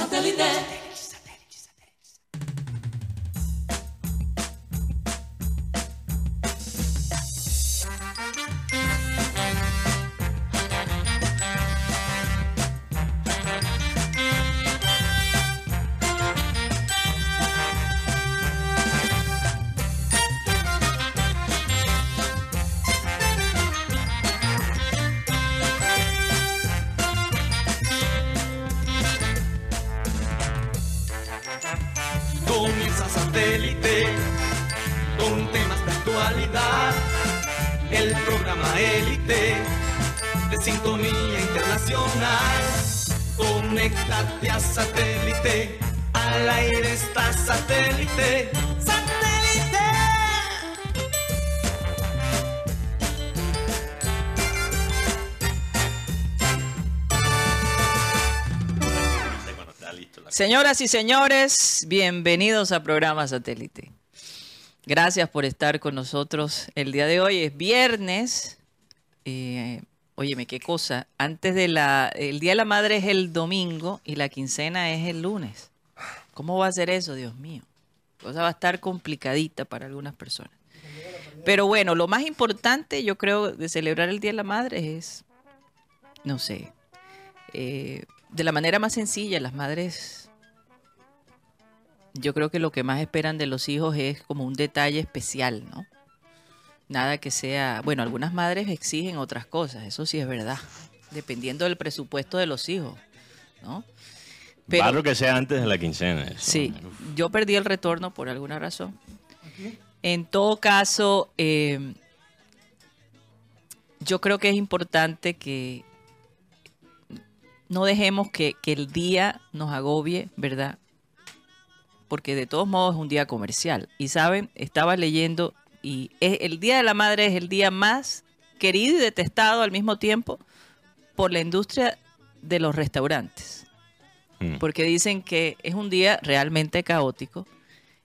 Santelidé. Señoras y señores, bienvenidos a programa Satélite. Gracias por estar con nosotros el día de hoy. Es viernes. Eh, óyeme, qué cosa. Antes de la. El Día de la Madre es el domingo y la quincena es el lunes. ¿Cómo va a ser eso, Dios mío? La cosa va a estar complicadita para algunas personas. Pero bueno, lo más importante, yo creo, de celebrar el Día de la Madre es. No sé. eh, de la manera más sencilla, las madres yo creo que lo que más esperan de los hijos es como un detalle especial, ¿no? Nada que sea, bueno, algunas madres exigen otras cosas, eso sí es verdad, dependiendo del presupuesto de los hijos, ¿no? Pero- Barro que sea antes de la quincena. eso. Sí, yo perdí el retorno por alguna razón. En todo caso, eh, yo creo que es importante que no dejemos que, que el día nos agobie, ¿verdad? Porque de todos modos es un día comercial. Y saben, estaba leyendo y es- el Día de la Madre es el día más querido y detestado al mismo tiempo por la industria de los restaurantes Mm. porque dicen que es un día realmente caótico,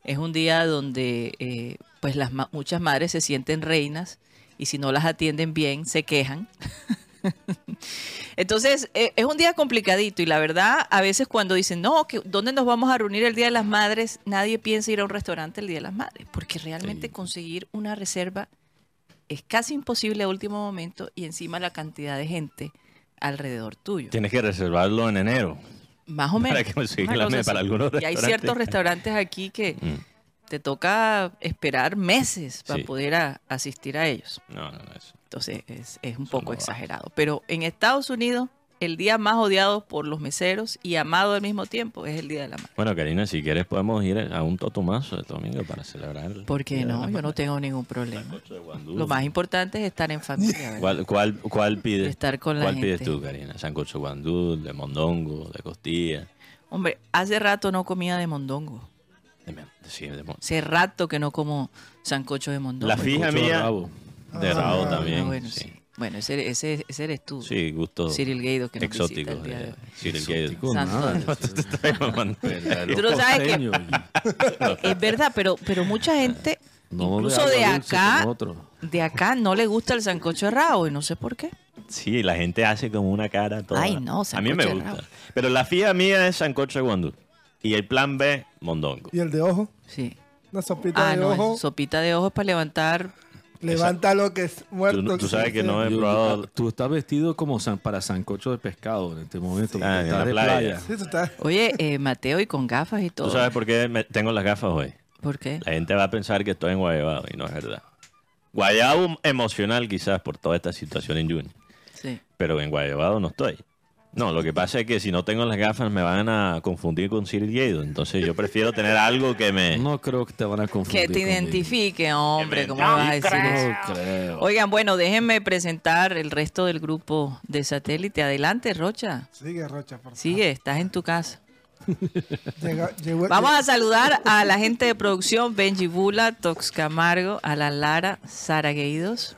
es un día donde eh, pues las muchas madres se sienten reinas y si no las atienden bien se quejan. Entonces eh, es un día complicadito y la verdad a veces cuando dicen no, que ¿dónde nos vamos a reunir el Día de las Madres? Nadie piensa ir a un restaurante el Día de las Madres, porque realmente conseguir una reserva es casi imposible a último momento y encima la cantidad de gente alrededor tuyo. Tienes que reservarlo en enero. Más o menos. Para la algunos Y hay ciertos restaurantes aquí que Mm. te toca esperar meses para Sí. poder a- asistir a ellos. No, no, no. Eso. Entonces es, es un poco no exagerado. Pero en Estados Unidos, el día más odiado por los meseros y amado al mismo tiempo es el Día de la Madre. Bueno, Karina, si quieres podemos ir a un totomazo el domingo para celebrar. el ¿Por qué Día de no? la Yo no tengo ningún problema. Lo más importante es estar en familia. ¿verdad? ¿Cuál, cuál, cuál pides? Estar con la ¿Cuál gente. pides tú, Karina? Sancocho guandú, de mondongo, de costilla. Hombre, hace rato no comía de mondongo. Sí, de Hace rato que no como sancocho de mondongo. La fija mía. De rabo Ah, también. bueno, sí. sí. Bueno, ese, ese, ese eres tú. Sí, gusto Cyril Gaido, que nos exótico. visita el día de de- hoy. Cyril Gaido. Es- Tú no sabes que- Es verdad, pero, pero mucha gente, no incluso de acá, de acá no le gusta el sancocho de rabo y no sé por qué. Sí, la gente hace como una cara toda. Ay, no, A mí me de gusta. rabo. Pero la fija mía es sancocho de guandú. Y el plan B, mondongo. Y el de ojo, Sí. una sopita Ah, de no, ojo, sopita de ojos para levantar. Levanta lo que es muerto. Tú, tú sabes que no he Yo- probado... ah, tú estás vestido como san- para sancocho de pescado en este momento. Ah, en la de playa. playa. Sí, tú estás- Oye, eh, Mateo, y con gafas y todo. ¿Tú sabes por qué me- tengo las gafas hoy? ¿Por qué? La gente va a pensar que estoy en Guayabado y no es verdad. Guayabo emocional quizás por toda esta situación en Juni. Sí. Pero en Guayabado no estoy. No, lo que pasa es que si no tengo las gafas me van a confundir con Cyril Gaido. Entonces yo prefiero tener algo que me... No creo que te van a confundir. Que te conmigo. identifique, hombre, ¿cómo vas a decir eso? No creo. Oigan, bueno, déjenme presentar el resto del grupo de satélite. Adelante, Rocha. Sigue, Rocha, por favor. Sigue, estás en tu casa. Llegó- Vamos a saludar a la gente de producción, Benji Bula, Tox Camargo, a la Lara Sara Gueidos,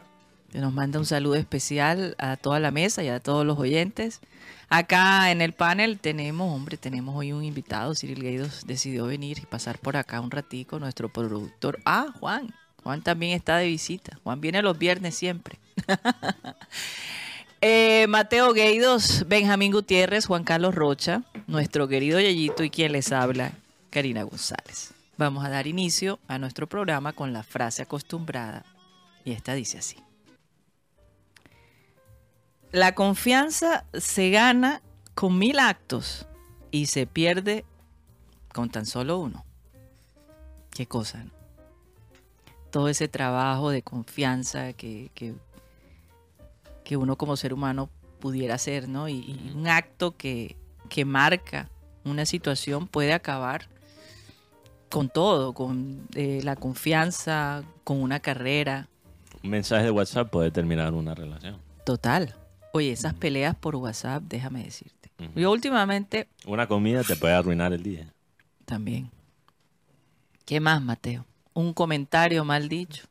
que nos manda un saludo especial a toda la mesa y a todos los oyentes. Acá en el panel tenemos, hombre, tenemos hoy un invitado, Cyril Gueidos decidió venir y pasar por acá un ratico, nuestro productor. Ah, Juan, Juan también está de visita. Juan viene los viernes siempre. Eh, Mateo Gueidos, Benjamín Gutiérrez, Juan Carlos Rocha, nuestro querido Yayito y quien les habla, Karina González. Vamos a dar inicio a nuestro programa con la frase acostumbrada y esta dice así. La confianza se gana con mil actos y se pierde con tan solo uno. Qué cosa, ¿no? Todo ese trabajo de confianza que, que, que uno como ser humano pudiera hacer, ¿no? Y, y un acto que, que marca una situación puede acabar con todo, con eh, la confianza, con una carrera. Un mensaje de WhatsApp puede terminar una relación. Total. Oye, esas peleas por WhatsApp, déjame decirte. Yo últimamente Una comida te puede arruinar el día. también. ¿Qué más, Mateo? Un comentario mal dicho.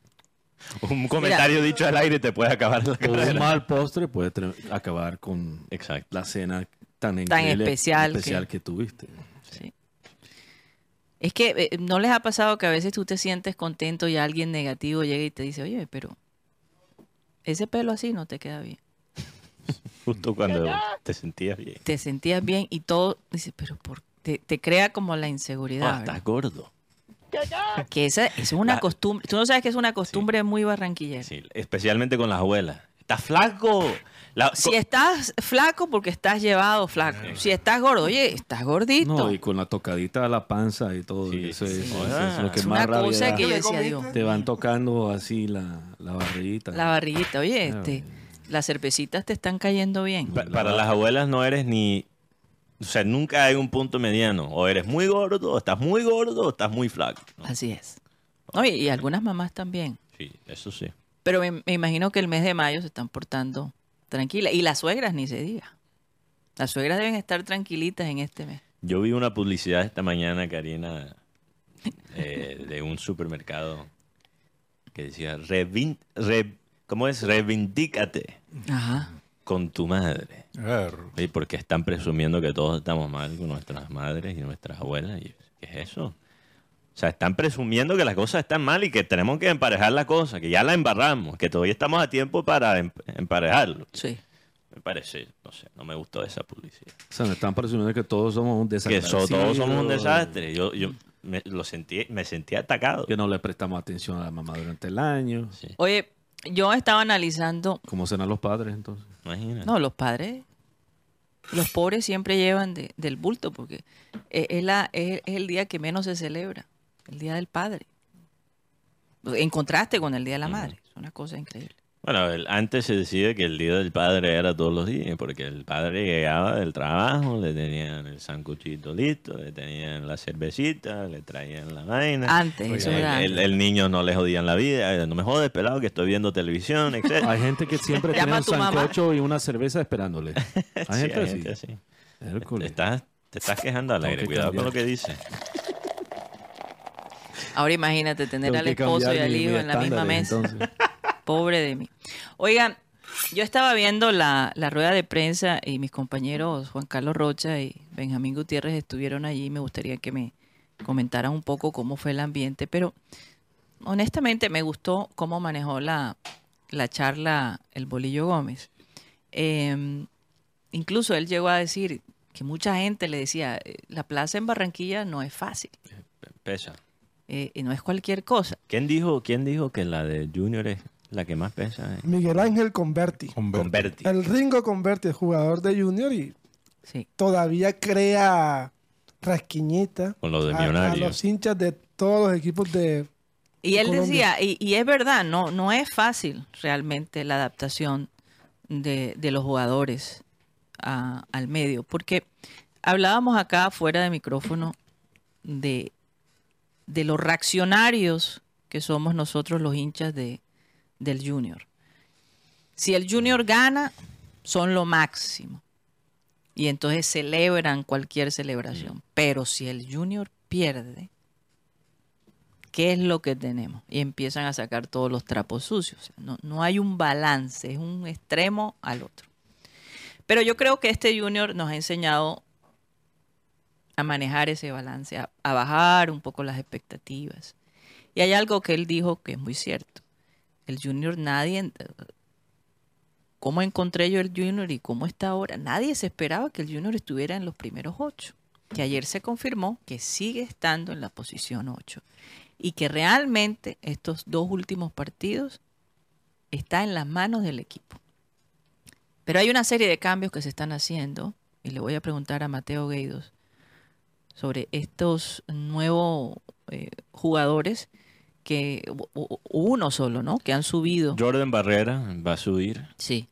Un comentario dicho al aire te puede acabar la O un carrera. mal postre puede acabar con Exacto. la cena tan, Tan increíble- especial que- especial que tuviste. Sí. Es que eh, no les ha pasado que a veces tú te sientes contento y alguien negativo llega y te dice, oye, pero ese pelo así no te queda bien. Justo cuando te sentías bien. Te sentías bien y todo, dice, pero por te, te crea como la inseguridad. Ah, ¿verdad? estás gordo. Que esa es una La- costumbre. Tú no sabes que es una costumbre muy barranquillera. Sí, especialmente con las abuelas. ¡Estás flaco! La- Si estás flaco, porque estás llevado flaco. Si estás gordo, oye, estás gordito. No, y con la tocadita a la panza y todo. Sí, eso, sí, es, sí. eso Ah, es lo que es más una rabia cosa da. que yo ¿Qué le decía? Dios, Te van tocando así la, la barriguita. la barriguita. Oye, Ah, este, las cervecitas te están cayendo bien. pa- para las abuelas no eres ni... O sea, nunca hay un punto mediano. O eres muy gordo, o estás muy gordo, o estás muy flaco. ¿no? Así es. No, y, y algunas mamás también. Sí, eso sí. Pero me, me imagino que el mes de mayo se están portando tranquilas. Y las suegras ni se diga. Las suegras deben estar tranquilitas en este mes. Yo vi una publicidad esta mañana, Karina, eh, de un supermercado que decía, "Revin- re- ¿cómo es? Reivindícate Ajá. con tu madre. Sí, porque están presumiendo que todos estamos mal con nuestras madres y nuestras abuelas. Y, ¿Qué es eso? O sea, están presumiendo que las cosas están mal y que tenemos que emparejar la cosa, que ya la embarramos, que todavía estamos a tiempo para em- emparejarlo. Sí. Me parece, no sé, no me gustó esa publicidad. O sea, me están presumiendo que todos somos un Que desastre. so- todos somos un desastre. Yo, yo me, lo sentí, me sentí atacado. Que no le prestamos atención a la mamá durante el año. Sí, Oye, yo estaba analizando. ¿Cómo serán los padres entonces? imagínate. No, los padres. Los pobres siempre llevan de- del bulto porque es, es la, es, es el día que menos se celebra. El día del padre. En contraste con el día de la madre. Es una cosa increíble. Bueno, el- antes se decía que el día del padre era todos los días, porque el padre llegaba del trabajo, le tenían el sancuchito listo, le tenían la cervecita, le traían la vaina. Antes, eso el, era el- antes. el niño no le jodían la vida, no me jodes, pelado, que estoy viendo televisión, etc. Hay gente que siempre tiene un mamá. sancocho y una cerveza esperándole. Hay Sí, gente hay así. gente así. Te estás, te estás quejando al aire, que cuidado con lo que dices. Ahora imagínate tener Tengo al esposo y al hijo en la misma mesa. entonces. Pobre de mí. Oigan, yo estaba viendo la, la rueda de prensa y mis compañeros Juan Carlos Rocha y Benjamín Gutiérrez estuvieron allí. Me gustaría que me comentaran un poco cómo fue el ambiente, pero honestamente me gustó cómo manejó la, la charla el Bolillo Gómez. Eh, incluso él llegó a decir que mucha gente le decía, "Eh, la plaza en Barranquilla no es fácil, Pesa. eh, y no es cualquier cosa. ¿Quién dijo, ¿Quién dijo que la de Junior es la que más pesa? Miguel Ángel Converti. Converti. El Ringo Converti, jugador de Junior y Sí. todavía crea rasquiñita Con lo de a- los hinchas de todos los equipos de Y él Colombia. decía, y, y es verdad, no, no es fácil realmente la adaptación de, de los jugadores a- al medio, porque hablábamos acá fuera de micrófono de, de los reaccionarios que somos nosotros los hinchas de, del junior. Si el junior gana, son lo máximo. Y entonces celebran cualquier celebración. Pero si el junior pierde, ¿qué es lo que tenemos? Y empiezan a sacar todos los trapos sucios. No, no hay un balance, es un extremo al otro. Pero yo creo que este junior nos ha enseñado a manejar ese balance, a, a bajar un poco las expectativas. Y hay algo que él dijo que es muy cierto. El junior nadie, cómo encontré yo el Junior y cómo está ahora, nadie se esperaba que el Junior estuviera en los primeros ocho. Que ayer se confirmó que sigue estando en la posición 8 y que realmente estos dos últimos partidos está en las manos del equipo. Pero hay una serie de cambios que se están haciendo y le voy a preguntar a Mateo Gueidos sobre estos nuevos eh, jugadores que uno solo, ¿no? Que han subido. Jordan Barrera va a subir. Sí.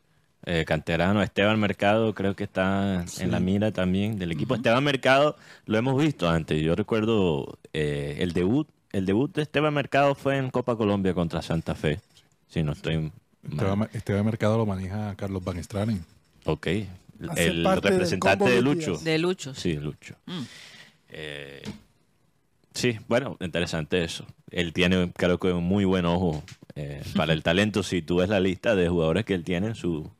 Eh, canterano, Esteban Mercado creo que está en la mira también del equipo. Esteban Mercado lo hemos visto antes. Yo recuerdo eh, el debut, el debut de Esteban Mercado fue en Copa Colombia contra Santa Fe. Si no estoy Esteban, Mercado lo maneja Carlos Van Estranen. Ok. el representante de Lucho. De Lucho. Sí, Lucho. Mm. Eh, sí, bueno, interesante eso. Él tiene, creo que, un muy buen ojo eh, para el talento. Si tú ves la lista de jugadores que él tiene en su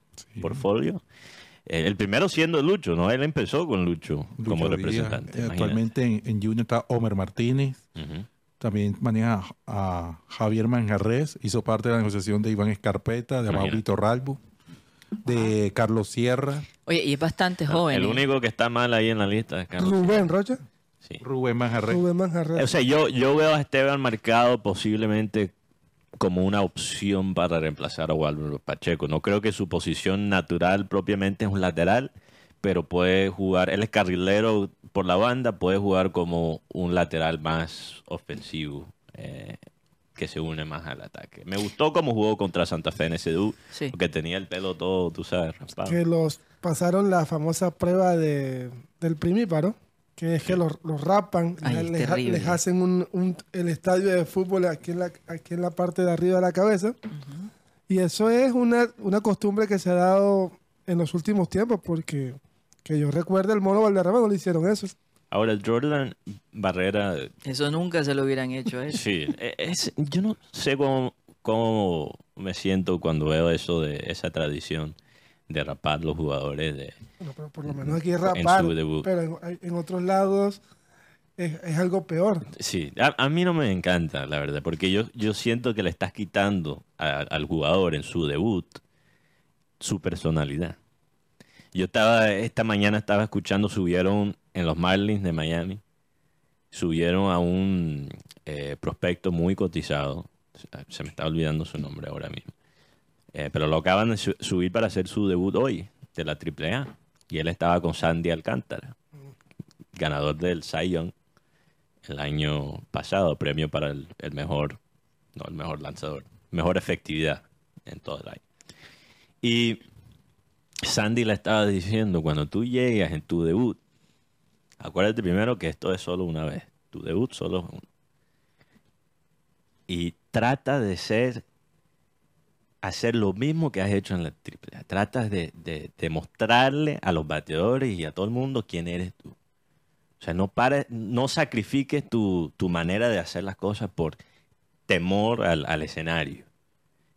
portfolio. Eh, el primero siendo Lucho, ¿no? Él empezó con Lucho, como representante. actualmente en, en, Junior está Homer Martínez. También maneja a Javier Manjarres. Hizo parte de la negociación de Iván Escarpeta, de Maurito Ralbo, de Carlos Sierra. Oye, y es bastante joven. El único que está mal ahí en la lista es Carlos Rubén Rocha. Rubén Manjarres. O sea, yo, yo veo a Esteban marcado posiblemente como una opción para reemplazar a Walter Pacheco. No creo que su posición natural propiamente es un lateral, pero puede jugar, él es carrilero por la banda, puede jugar como un lateral más ofensivo. Eh, que se une más al ataque. Me gustó cómo jugó contra Santa Fe en ese dúo, porque tenía el pelo todo, tú sabes, raspado. Que los pasaron la famosa prueba de, del primíparo que es que los, rapan, les, hacen un, el estadio de fútbol aquí en la, aquí en la parte de arriba de la cabeza. Y eso es una, una costumbre que se ha dado en los últimos tiempos, porque que yo recuerdo el mono Valderrama no le hicieron eso. Ahora, Jordan Barrera... Eso nunca se lo hubieran hecho a él. Sí, e, es, yo no sé cómo, cómo me siento cuando veo eso de esa tradición de rapar los jugadores de pero por lo menos aquí rapar pero en, otros lados es, algo peor. Sí a, mí no me encanta la verdad porque yo yo siento que le estás quitando al jugador en su debut su personalidad. Yo estaba esta mañana estaba escuchando subieron en los Marlins de Miami subieron a un eh, prospecto muy cotizado se me está olvidando su nombre ahora mismo eh, pero lo acaban de subir para hacer su debut hoy de la AAA. Y él estaba con Sandy Alcántara, ganador del Cy Young el año pasado, premio para el, mejor, no el mejor lanzador, mejor efectividad en todo el año. Y Sandy le estaba diciendo, cuando tú llegas en tu debut, acuérdate primero que esto es solo una vez, tu debut solo es uno. Y trata de ser hacer lo mismo que has hecho en la AAA. Tratas de, de, mostrarle a los bateadores y a todo el mundo quién eres tú. O sea, no, pares, no sacrifiques tu, manera de hacer las cosas por temor al, al, escenario.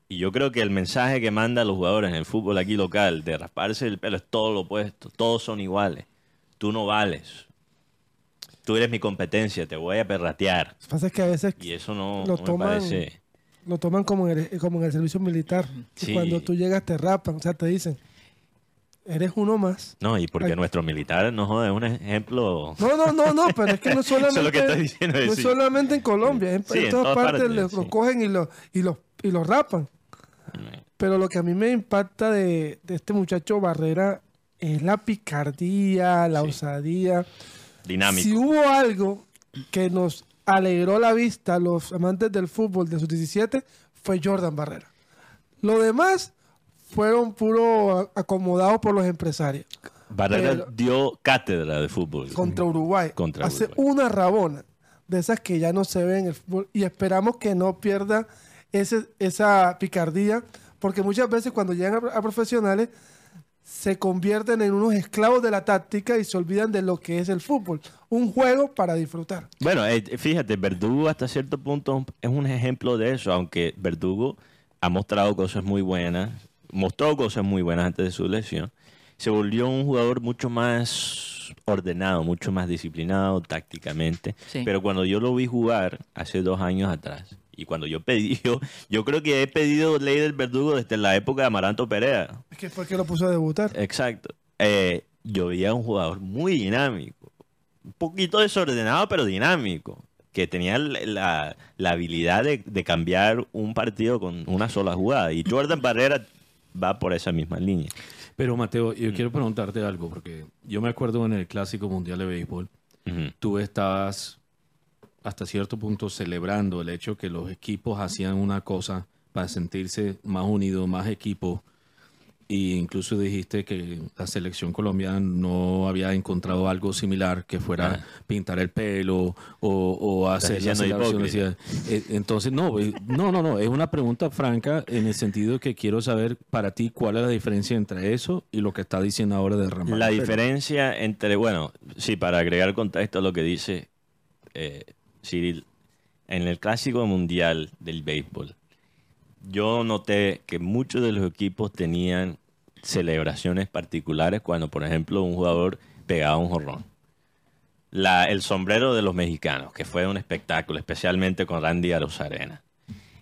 Y yo creo que el mensaje que manda a los jugadores en el fútbol aquí local de rasparse el pelo es todo lo opuesto. Todos son iguales. Tú no vales. Tú eres mi competencia, te voy a perratear. Lo que pasa es que a veces y eso no, lo me parece lo toman como en el, como en el servicio militar. cuando tú llegas te rapan, o sea, te dicen, eres uno más. No, y porque nuestros militares, no es un ejemplo. No, no, no, no, pero es que no solamente, no solamente en Colombia, en, todas, partes, lo cogen y lo, y los y lo rapan. Pero lo que a mí me impacta de, de este muchacho Barrera es la picardía, la osadía. Dinámico. Si hubo algo que nos alegró la vista a los amantes del fútbol de sus 17 fue Jordan Barrera. Lo demás fueron puro acomodados por los empresarios. Barrera dio cátedra de fútbol. Contra Uruguay. Hace una rabona de esas que ya no se ven en el fútbol y esperamos que no pierda ese, esa picardía porque muchas veces cuando llegan a profesionales se convierten en unos esclavos de la táctica y se olvidan de lo que es el fútbol. Un juego para disfrutar. Bueno, eh, fíjate, Verdugo hasta cierto punto es un ejemplo de eso, aunque Verdugo ha mostrado cosas muy buenas, mostró cosas muy buenas antes de su lesión, se volvió un jugador mucho más ordenado, mucho más disciplinado tácticamente. Pero cuando yo lo vi jugar hace dos años atrás, Y cuando yo pedí, yo, yo creo que he pedido ley del verdugo desde la época de Amaranto Perea. Es que fue que lo puso a debutar. Exacto. Eh, yo veía un jugador muy dinámico, un poquito desordenado, pero dinámico, que tenía la, habilidad de, de, cambiar un partido con una sola jugada. Y Jordan Barrera va por esa misma línea. Pero Mateo, yo quiero preguntarte algo, porque yo me acuerdo en el Clásico Mundial de Béisbol, tú estabas hasta cierto punto celebrando el hecho que los equipos hacían una cosa para sentirse más unidos, más equipo y incluso dijiste que la selección colombiana no había encontrado algo similar que fuera pintar el pelo o, hacer la eh, Entonces, no, eh, no, no, no. Es una pregunta franca en el sentido que quiero saber para ti cuál es la diferencia entre eso y lo que está diciendo ahora de Ramón. La diferencia entre, bueno, sí, para agregar contexto a lo que dice eh, Cyril, en el clásico mundial del béisbol yo noté que muchos de los equipos tenían celebraciones particulares cuando, por ejemplo, un jugador pegaba un jorrón. el sombrero de los mexicanos, que fue un espectáculo, especialmente con Randy Arozarena.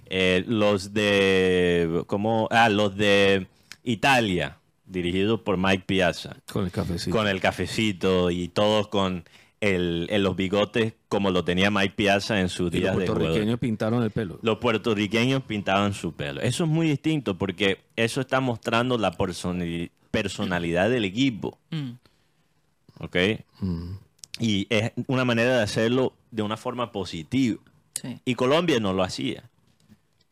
Eh, los de, ¿cómo? Ah, los de Italia, dirigidos por Mike Piazza. Con el cafecito. Con el cafecito y todos con el, los bigotes como lo tenía Mike Piazza en sus días de Los puertorriqueños pintaron el pelo. Los puertorriqueños pintaban su pelo. Eso es muy distinto porque eso está mostrando la personalidad del equipo. Mm. ¿Ok? Mm. Y es una manera de hacerlo de una forma positiva. Y Colombia no lo hacía.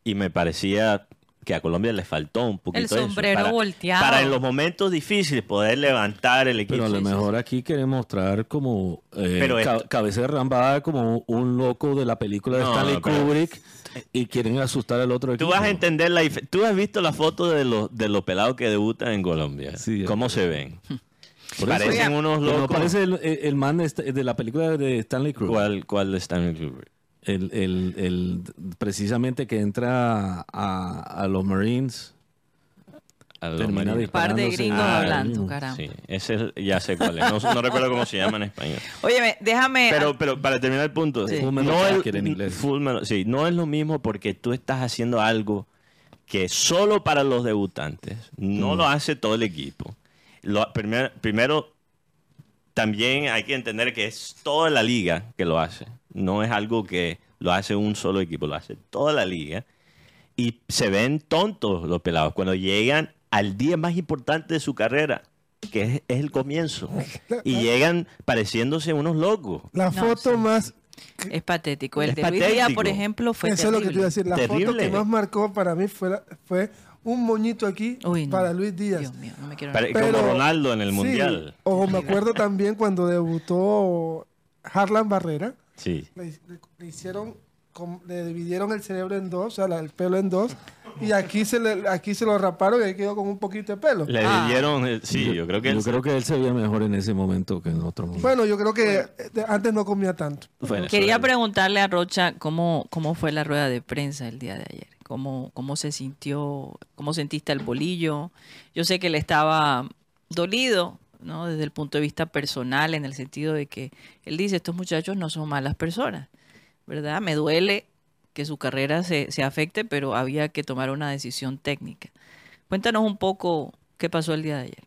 Y me parecía que a Colombia le faltó un poquito el sombrero para, volteado. para en los momentos difíciles poder levantar el equipo. Pero a lo mejor aquí quiere mostrar como eh, cabeza de rambada como un loco de la película de Stanley Kubrick y quieren asustar al otro equipo. tú vas a entender la tú has visto la foto de los de los pelados que debutan en Colombia. Sí, cómo se ven parecen unos locos. parece el, man de, la película de Stanley Kubrick. ¿cuál, cuál de Stanley Kubrick el, el, el, precisamente que entra a, a los Marines. termina Un par de gringos ah, hablando, caramba. Sí, ese ya sé cuál es. No, recuerdo cómo se llama en español. Oye, déjame. Pero, pero para terminar el punto, no, es, sí, no es lo mismo porque tú estás haciendo algo que solo para los debutantes no mm. lo hace todo el equipo. Lo, primero, primero, también hay que entender que es toda la liga que lo hace. No es algo que lo hace un solo equipo, lo hace toda la liga. Y se ven tontos los pelados cuando llegan al día más importante de su carrera, que es, el comienzo. Y llegan pareciéndose unos locos. La foto más es patético. El de día, por ejemplo, fue Eso es lo que te iba a decir. La foto que más marcó para mí fue, fue un moñito aquí para Luis Díaz. Dios mío, no me quiero Como Ronaldo en el Mundial. O me acuerdo también cuando debutó Harlan Barrera. Sí. Le, hicieron, le dividieron el cerebro en dos, o sea, el pelo en dos. Y aquí se le, aquí se lo raparon y ahí quedó con un poquito de pelo. Le ah. dividieron, sí, yo creo que yo creo que él se veía mejor en ese momento que en otro momento. Bueno, yo creo que eh, antes no comía tanto. Quería preguntarle a Rocha cómo, cómo fue la rueda de prensa el día de ayer. Cómo, cómo se sintió, cómo sentiste el bolillo. Yo sé que le estaba dolido ¿no? Desde el punto de vista personal, en el sentido de que él dice, estos muchachos no son malas personas, ¿verdad? Me duele que su carrera se, se afecte, pero había que tomar una decisión técnica. Cuéntanos un poco qué pasó el día de ayer.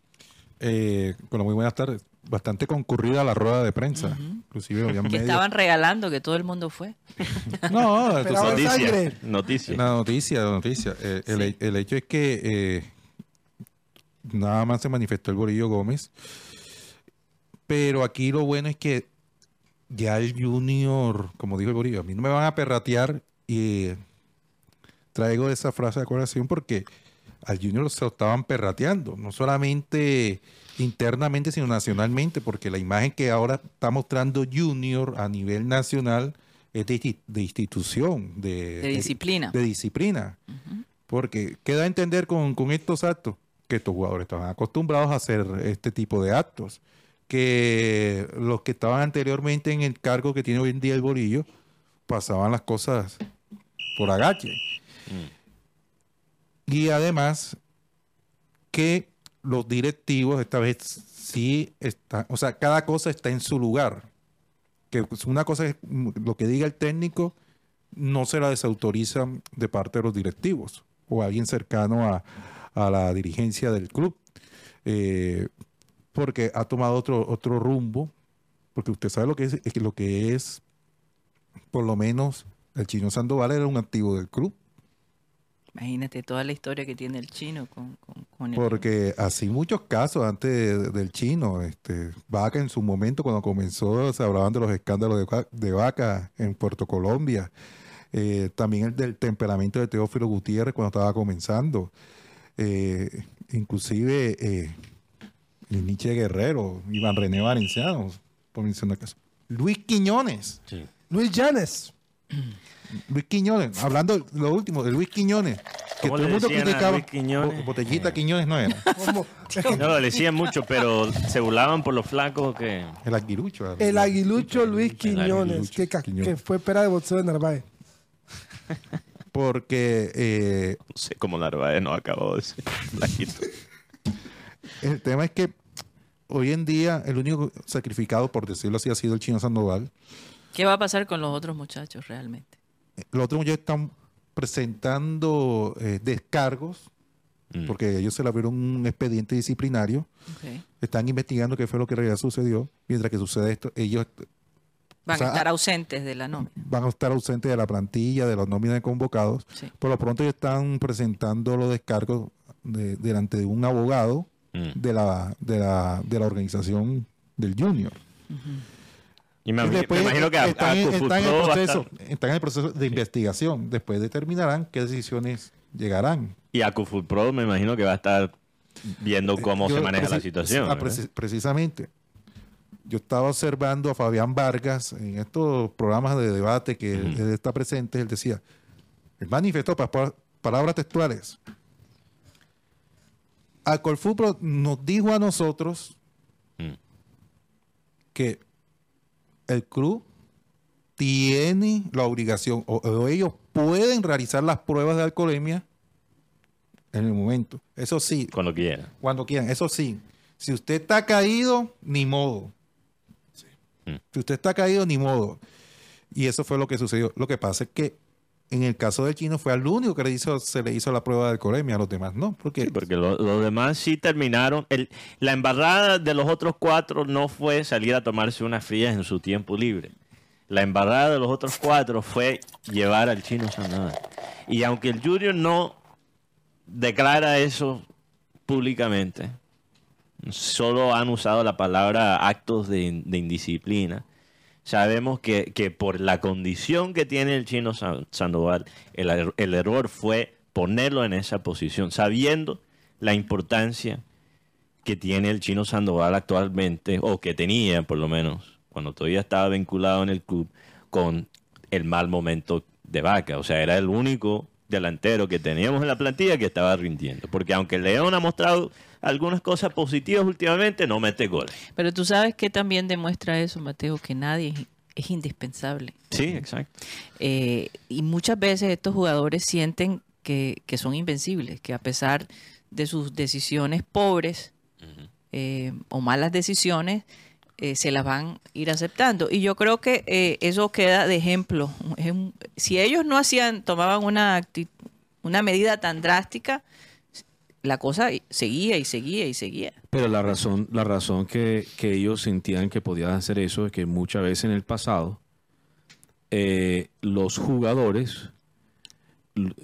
Eh, bueno, muy buenas tardes. Bastante concurrida la rueda de prensa. Inclusive que estaban regalando, que todo el mundo fue. no, noticia, noticia. La noticia, la noticia. Eh, el, el, hecho es que eh, nada más se manifestó el Borillo Gómez. Pero aquí lo bueno es que ya el Junior, como dijo el Borillo, a mí no me van a perratear y traigo esa frase de acordación porque al Junior se lo estaban perrateando, no solamente internamente, sino nacionalmente, porque la imagen que ahora está mostrando Junior a nivel nacional es de, institución, de, disciplina. De, disciplina. Porque queda a entender con, con estos actos que estos jugadores estaban acostumbrados a hacer este tipo de actos, que los que estaban anteriormente en el cargo que tiene hoy en día el Borillo pasaban las cosas por agache. Mm. Y además que los directivos esta vez sí están, o sea, cada cosa está en su lugar. Que una cosa es lo que diga el técnico no se la desautoriza de parte de los directivos o alguien cercano a, la dirigencia del club, eh, porque ha tomado otro, otro rumbo, porque usted sabe lo que es, lo que es, por lo menos, el chino Sandoval era un activo del club. Imagínate toda la historia que tiene el chino con, con, Porque así muchos casos antes del chino, este, Vaca en su momento cuando comenzó se hablaban de los escándalos de, de Vaca en Puerto Colombia, eh, también el del temperamento de Teófilo Gutiérrez cuando estaba comenzando, eh, inclusive eh, el Nietzsche Guerrero, Iván René Valenciano, por mencionar caso. Luis Quiñones. Luis Llanes. Luis Quiñones, hablando lo último de Luis Quiñones, que todo el mundo criticaba. Botellita Quiñones no era. no, le decían mucho, pero se burlaban por los flacos que. El aguilucho. El aguilucho Luis Quiñones, que, fue pera de boxeo de Narváez. Porque. Eh, no sé cómo Narváez no acabó de ser El tema es que hoy en día el único sacrificado, por decirlo así, ha sido el chino Sandoval. ¿Qué va a pasar con los otros muchachos realmente? Los otros muchachos están presentando eh, descargos mm. porque ellos se le abrieron un expediente disciplinario. Están investigando qué fue lo que en realidad sucedió. Mientras que sucede esto, ellos Van a estar ausentes de la nómina. Van a estar ausentes de la plantilla, de los nóminas de convocados. Por lo pronto ellos están presentando los descargos delante de un abogado mm. de, la, de, la, de la organización del Junior. Y me, imagino que están, en el proceso, están en el proceso de investigación. Después determinarán qué decisiones llegarán. Y a Pro me imagino que va a estar viendo eh, cómo se maneja la situación. Ah, precisamente. Yo estaba observando a Fabián Vargas en estos programas de debate que él está presente. Él decía, el manifiesto, palabras textuales. Pro nos dijo a nosotros mm. que el club tiene la obligación, o, ellos pueden realizar las pruebas de alcoholemia en el momento. Eso sí. Cuando quieran. Cuando quieran. Eso sí. Si usted está caído, ni modo. Si usted está caído, ni modo. Y eso fue lo que sucedió. Lo que pasa es que en el caso del chino fue al único que le hizo, se le hizo la prueba de alcoholemia, a los demás no. Porque, porque los demás sí terminaron. El, la embarrada de los otros cuatro no fue salir a tomarse unas frías en su tiempo libre. La embarrada de los otros cuatro fue llevar al chino Sanada. Y aunque el Junior no declara eso públicamente, solo han usado la palabra actos de indisciplina sabemos que, que, por la condición que tiene el chino Sandoval, el, el, error fue ponerlo en esa posición, sabiendo la importancia que tiene el chino Sandoval actualmente, o que tenía por lo menos, cuando todavía estaba vinculado en el club, con el mal momento de Vaca. O sea, era el único delantero que teníamos en la plantilla que estaba rindiendo. Porque aunque León ha mostrado algunas cosas positivas últimamente, no mete goles. Pero tú sabes que también demuestra eso, Mateo, que nadie es, indispensable. Sí, exacto. Eh, y muchas veces estos jugadores sienten que, son invencibles, que a pesar de sus decisiones pobres eh, o malas decisiones, eh, se las van a ir aceptando. Y yo creo que eso queda de ejemplo. si ellos no hacían, tomaban una, una medida tan drástica, la cosa seguía y seguía y seguía. Pero la razón, la razón que, ellos sentían que podían hacer eso es que muchas veces en el pasado eh, los jugadores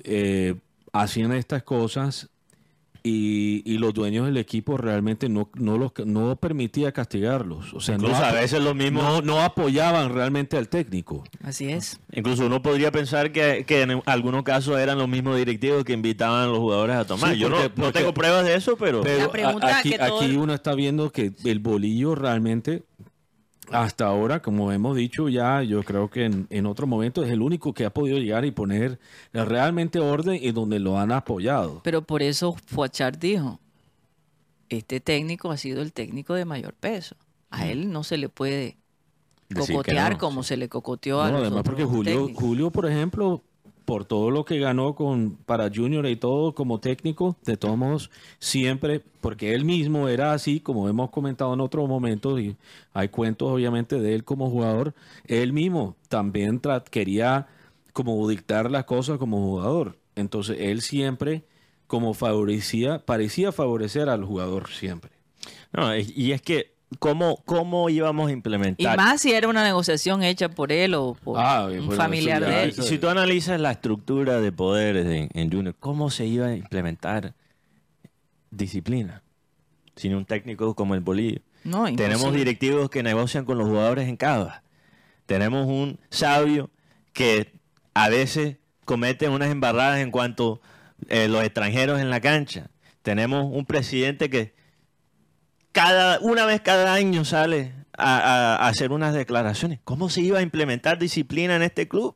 eh, hacían estas cosas y, los dueños del equipo realmente no, no, los, no permitía castigarlos. O sea, no, a veces lo mismo... no, apoyaban realmente al técnico. Así es. Incluso uno podría pensar que, en algunos casos eran los mismos directivos que invitaban a los jugadores a tomar. Yo no, tengo pruebas de eso, pero... aquí, aquí uno está viendo que el bolillo realmente hasta ahora, como hemos dicho ya, yo creo que en, en otro momento es el único que ha podido llegar y poner realmente orden y donde lo han apoyado. Pero por eso Fuachar dijo, este técnico ha sido el técnico de mayor peso. A él no se le puede cocotear como se le cocoteó a no, además porque Julio, Julio, por ejemplo, por todo lo que ganó con para Junior y todo como técnico, de todos modos, siempre, porque él mismo era así, como hemos comentado en otros momentos, y hay cuentos obviamente de él como jugador, él mismo también quería como dictar las cosas como jugador. Entonces él siempre como favorecía, parecía favorecer al jugador siempre. No, y es que ¿cómo, cómo íbamos a implementar? Y más si era una negociación hecha por él o por ah, un familiar de él. Si tú analizas la estructura de poderes en, en Junior, ¿cómo se iba a implementar disciplina sin un técnico como el Bolillo? No, Tenemos directivos que negocian con los jugadores en cada. Tenemos un sabio que a veces comete unas embarradas en cuanto a eh, los extranjeros en la cancha. Tenemos un presidente que cada, una vez cada año sale a, hacer unas declaraciones. ¿Cómo se iba a implementar disciplina en este club?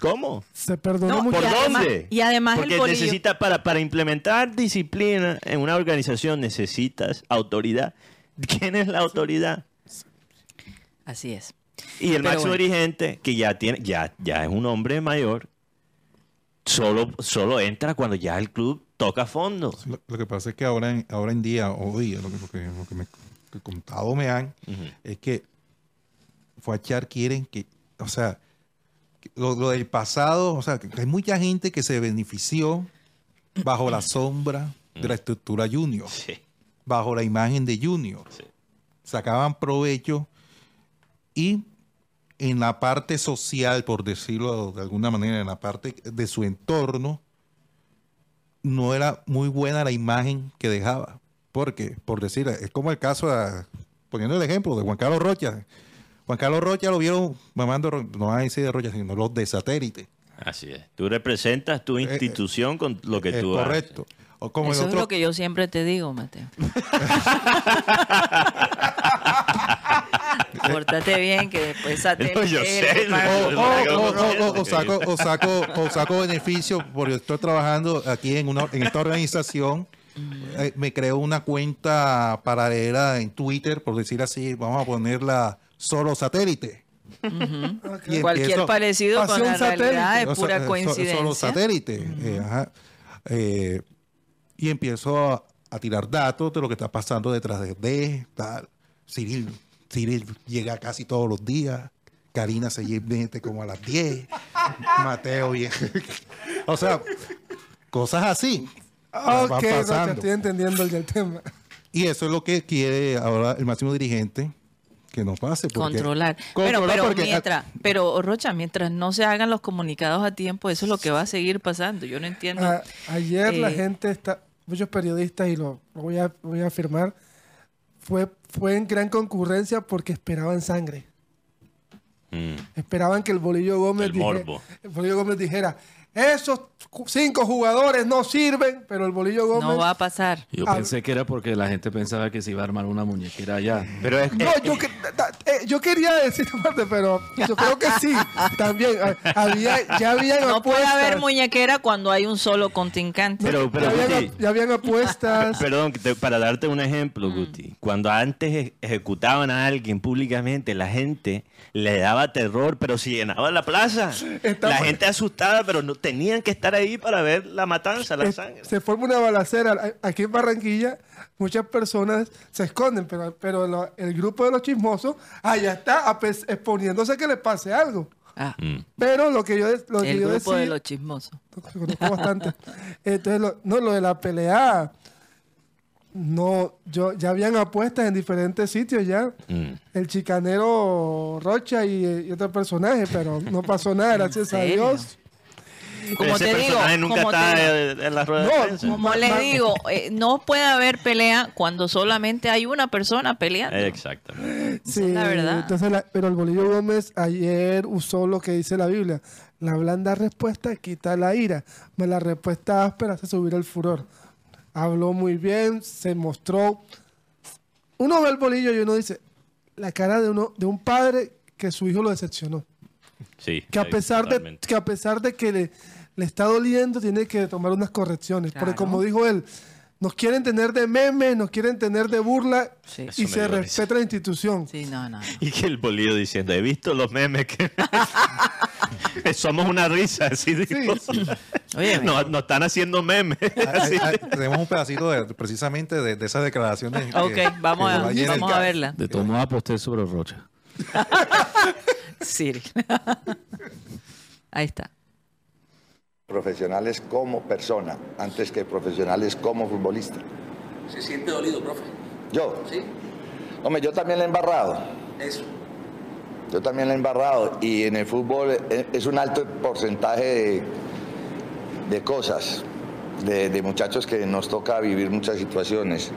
¿Cómo? Se perdonó ¿Por dónde? y además Porque necesita para, para implementar disciplina en una organización necesitas autoridad. ¿Quién es la autoridad? Así es. Y el máximo dirigente, que ya tiene, ya, ya es un hombre mayor, solo, solo entra cuando ya el club toca fondo. Lo, que pasa es que ahora en, ahora en día, hoy, lo que, lo que, lo que me he contado me han, es que Fuachar quieren que, o sea, lo, del pasado, o sea, que hay mucha gente que se benefició bajo la sombra de la estructura junior, bajo la imagen de junior. Sacaban provecho y en la parte social, por decirlo de alguna manera, en la parte de su entorno, no era muy buena la imagen que dejaba. Porque, por decir, es como el caso, poniendo el ejemplo de Juan Carlos Rocha. Juan Carlos Rocha lo vieron mamando, no a decir de Rocha, sino los de satélite. Así es. Tú representas tu eh, eh, institución con lo que tú correcto. haces. Correcto. Eso es lo que yo siempre te digo, Mateo. Pórtate bien, que después satélite. O, saco, o, saco, o saco beneficio porque estoy trabajando aquí en, una, en esta organización. Eh, me creo una cuenta paralela en Twitter, por decir así, vamos a ponerla solo satélite. Cualquier parecido con la realidad es pura coincidencia. Solo satélite. Eh, eh, y empiezo a, a, tirar datos de lo que está pasando detrás de, de tal. Cyril Cyril llega casi todos los días. Karina se mete como a las 10. Mateo bien. o sea, cosas así. Ok, estoy entendiendo el tema. Y eso es lo que quiere ahora el máximo dirigente, que no pase. controlar. Pero, pero, mientras, pero, Rocha, mientras no se hagan los comunicados a tiempo, eso es lo que va a seguir pasando. Yo no entiendo. ayer la eh, gente, está, muchos periodistas, y lo, voy, a, voy a afirmar, fue, fue en gran concurrencia porque esperaban sangre. Mm. Esperaban que el Bolillo Gómez, dijera, el Bolillo Gómez dijera, esos cinco jugadores no sirven, pero el Bolillo Gómez... No va a pasar. Yo pensé que era porque la gente pensaba que se iba a armar una muñequera allá. Pero es, no, yo, eh, yo, quería decir parte, pero yo creo que sí. También había, ya habían No puede haber muñequera cuando hay un solo contingente. Pero, pero ya, habían, apuestas. Perdón, para darte un ejemplo, Guti. Cuando antes ejecutaban a alguien públicamente, la gente le daba terror, pero si llenaba la plaza. La gente asustada, pero no tenían que estar ahí para ver la matanza, la sangre. Se forma una balacera. Aquí en Barranquilla, muchas personas se esconden, pero, pero el grupo de los chismosos, allá está exponiéndose que le pase algo. Ah. Mm. Pero lo que yo, lo el yo grupo de los chismosos. Conozco bastante. Entonces, no, lo de la pelea no, yo ya habían apuestas en diferentes sitios ya. Mm. El chicanero Rocha y, otro personaje, pero no pasó nada, gracias a Dios. Como te digo, nunca está en la rueda no, Como le digo, eh, no puede haber pelea cuando solamente hay una persona peleando. Exactamente. Sí, la verdad. Entonces, pero el Bolillo Gómez ayer usó lo que dice la Biblia. La blanda respuesta quita la ira, la respuesta áspera hace subir el furor habló muy bien, se mostró. Uno ve el bolillo y uno dice, la cara de uno, de un padre que su hijo lo decepcionó. Sí. Que a pesar de que a pesar de que le, le, está doliendo, tiene que tomar unas correcciones. Porque como dijo él, nos quieren tener de meme, nos quieren tener de burla y se respeta la institución. Sí, no, no, Y que el bolillo diciendo, he visto los memes que somos una risa, así digo. nos, están haciendo memes. tenemos un pedacito de, precisamente de, de esas declaraciones. Ok, vamos, a, vamos a verla. De modos aposté sobre Rocha. sí. Ahí está. Profesionales como persona, antes que profesionales como futbolista. ¿Se siente dolido, profe? ¿Yo? Sí. Hombre, yo también le he embarrado. Eso. Yo también le he embarrado. Y en el fútbol es un alto porcentaje de, cosas, de, de, muchachos que nos toca vivir muchas situaciones.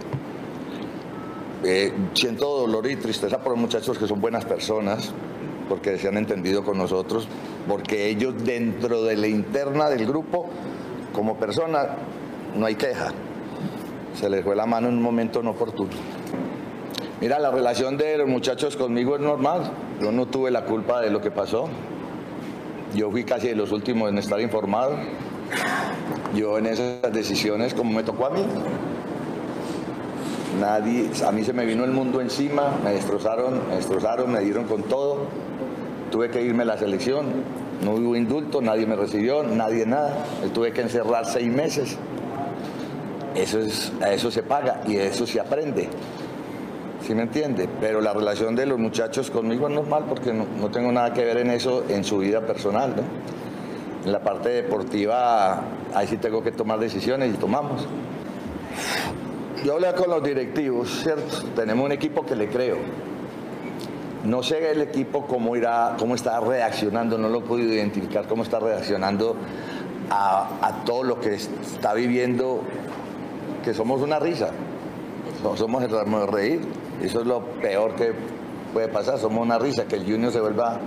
Eh, siento dolor y tristeza por los muchachos que son buenas personas, porque se han entendido con nosotros, porque ellos dentro de la interna del grupo, como persona, no hay queja. Se les fue la mano en un momento no oportuno. Mira, la relación de los muchachos conmigo es normal. Yo no tuve la culpa de lo que pasó. Yo fui casi de los últimos en estar informado. Yo en esas decisiones, como me tocó a mí, nadie, a mí se me vino el mundo encima, me destrozaron, me destrozaron, me dieron con todo. Tuve que irme a la selección, no hubo indulto, nadie me recibió, nadie nada. Me tuve que encerrar seis meses. Eso es, a eso se paga y a eso se aprende. ¿sí me entiende? Pero la relación de los muchachos conmigo es normal porque no, tengo nada que ver en eso en su vida personal, ¿no? En la parte deportiva, ahí sí tengo que tomar decisiones y tomamos. Yo hablé con los directivos, ¿cierto? Tenemos un equipo que le creo. No sé el equipo cómo irá, cómo está reaccionando, no lo he podido identificar cómo está reaccionando a, a todo lo que está viviendo, que somos una risa. Somos el ramo de reír. Eso es lo peor que puede pasar. Somos una risa, que el Junior se vuelva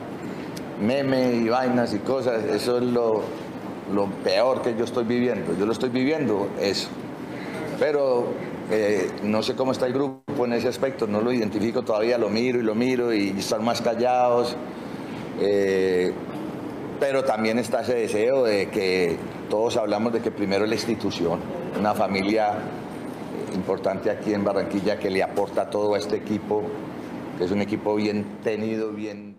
meme y vainas y cosas. Eso es lo, peor que yo estoy viviendo. Yo lo estoy viviendo, eso. Pero eh, no sé cómo está el grupo en ese aspecto, no lo identifico todavía, lo miro y lo miro y están más callados. Eh, pero también está ese deseo de que todos hablamos de que primero la institución, una familia importante aquí en Barranquilla que le aporta todo a este equipo, que es un equipo bien tenido, bien...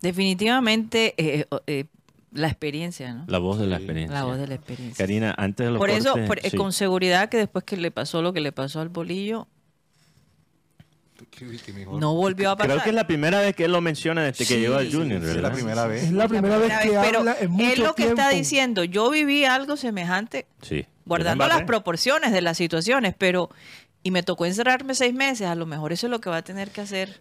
Definitivamente eh, la experiencia, ¿no? La voz de la experiencia. La voz de la experiencia. Karina, antes de los Por eso, con seguridad que después que le pasó lo que le pasó al bolillo, no volvió a pasar. Creo que es la primera vez que él lo menciona desde que llegó al Junior, Es la primera vez. Es la primera, vez que habla en mucho Él lo que está diciendo, yo viví algo semejante. Sí guardando las proporciones de las situaciones, pero y me tocó encerrarme seis meses, a lo mejor eso es lo que va a tener que hacer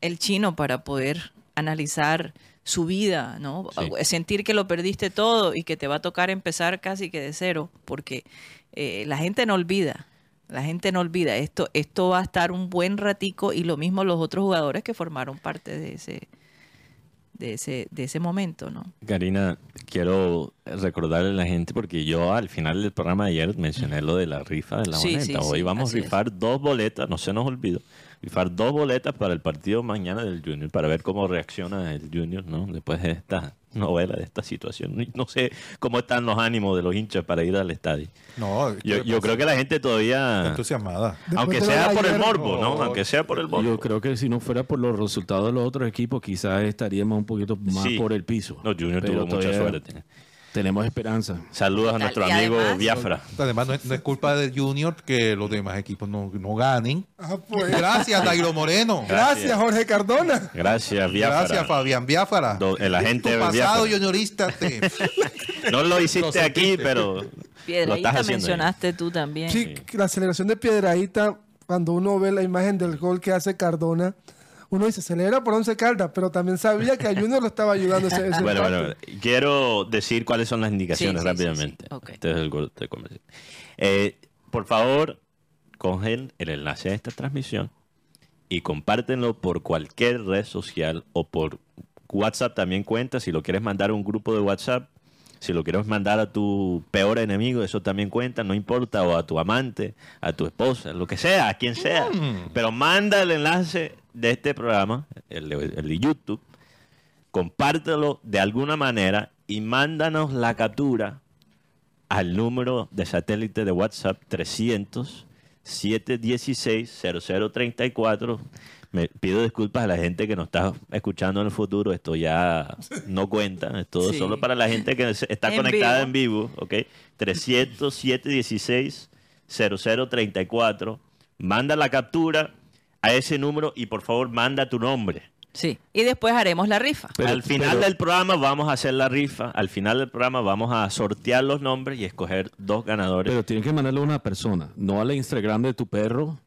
el chino para poder analizar su vida, ¿no? Sentir que lo perdiste todo y que te va a tocar empezar casi que de cero, porque eh, la gente no olvida, la gente no olvida, esto, esto va a estar un buen ratico y lo mismo los otros jugadores que formaron parte de ese, de ese, de ese momento, ¿no? Karina, quiero recordarle a la gente, porque yo al final del programa de ayer mencioné lo de la rifa de la boleta. Hoy vamos a rifar dos boletas, no se nos olvidó, rifar dos boletas para el partido mañana del Junior, para ver cómo reacciona el Junior, ¿no? Después de esta novela, de esta situación. No sé cómo están los ánimos de los hinchas para ir al estadio. No, yo, creo que la gente todavía... entusiasmada. Aunque sea por el morbo, ¿no? Aunque sea por el morbo. Yo creo que si no fuera por los resultados de los otros equipos, quizás estaríamos un poquito más por el piso. No, Junior tuvo mucha suerte. Tenemos esperanza. Saludos a nuestro amigo Biafra. Además, no es, culpa de Junior que los demás equipos no, ganen. Ah, pues. Gracias, Dairo Moreno. Gracias. Jorge Cardona. Gracias, Biafra. Gracias, Fabián Biafra. el agente tu pasado juniorista. Te... no lo hiciste aquí, pero Piedradita lo estás mencionaste tú también. Sí, la celebración de Piedradita, cuando uno ve la imagen del gol que hace Cardona, uno dice, celebra por Once Caldas, pero también sabía que a Junior lo estaba ayudando ese, bueno, bueno, quiero decir cuáles son las indicaciones rápidamente. este es el gol de eh, por favor, cogen el enlace de esta transmisión y compártenlo por cualquier red social o por WhatsApp también cuenta. Si lo quieres mandar a un grupo de WhatsApp, si lo quieres mandar a tu peor enemigo, eso también cuenta, no importa, o a tu amante, a tu esposa, lo que sea, a quien sea. Mm. Pero manda el enlace de este programa, el de, YouTube, compártelo de alguna manera y mándanos la captura al número de satélite de WhatsApp 300 716 0034. Me pido disculpas a la gente que nos está escuchando en el futuro. Esto ya no cuenta. Esto es solo para la gente que está conectada en vivo. ¿ok? 300 716 0034. Manda la captura a ese número y por favor manda tu nombre. Sí, y después haremos la rifa. Pero, al final del programa vamos a hacer la rifa. Al final del programa vamos a sortear los nombres y escoger dos ganadores. Pero tienen que mandarle a una persona, no al Instagram de tu perro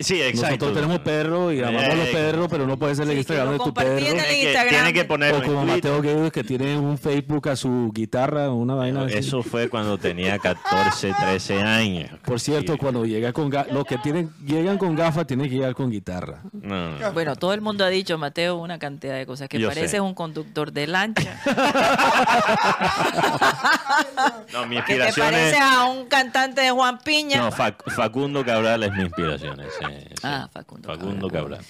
Sí, exacto. Nosotros tenemos perros y amamos a los perros, pero no puede ser el Instagram de tu perro. Tiene que, tiene que poner o como Mateo Guedes que tiene un Facebook a su guitarra, una vaina así. Eso fue cuando tenía 14, 13 años. Por cierto, cuando llega con los que tienen llegan con gafas tienen que llegar con guitarra. Bueno, todo el mundo ha dicho, Mateo, una cantidad de cosas que pareces un conductor de lancha. no, mi inspiración que te pareces a un cantante de Juan Piña. No, Facundo Cabral es mi inspiración. Ah, Facundo, Facundo Cabral.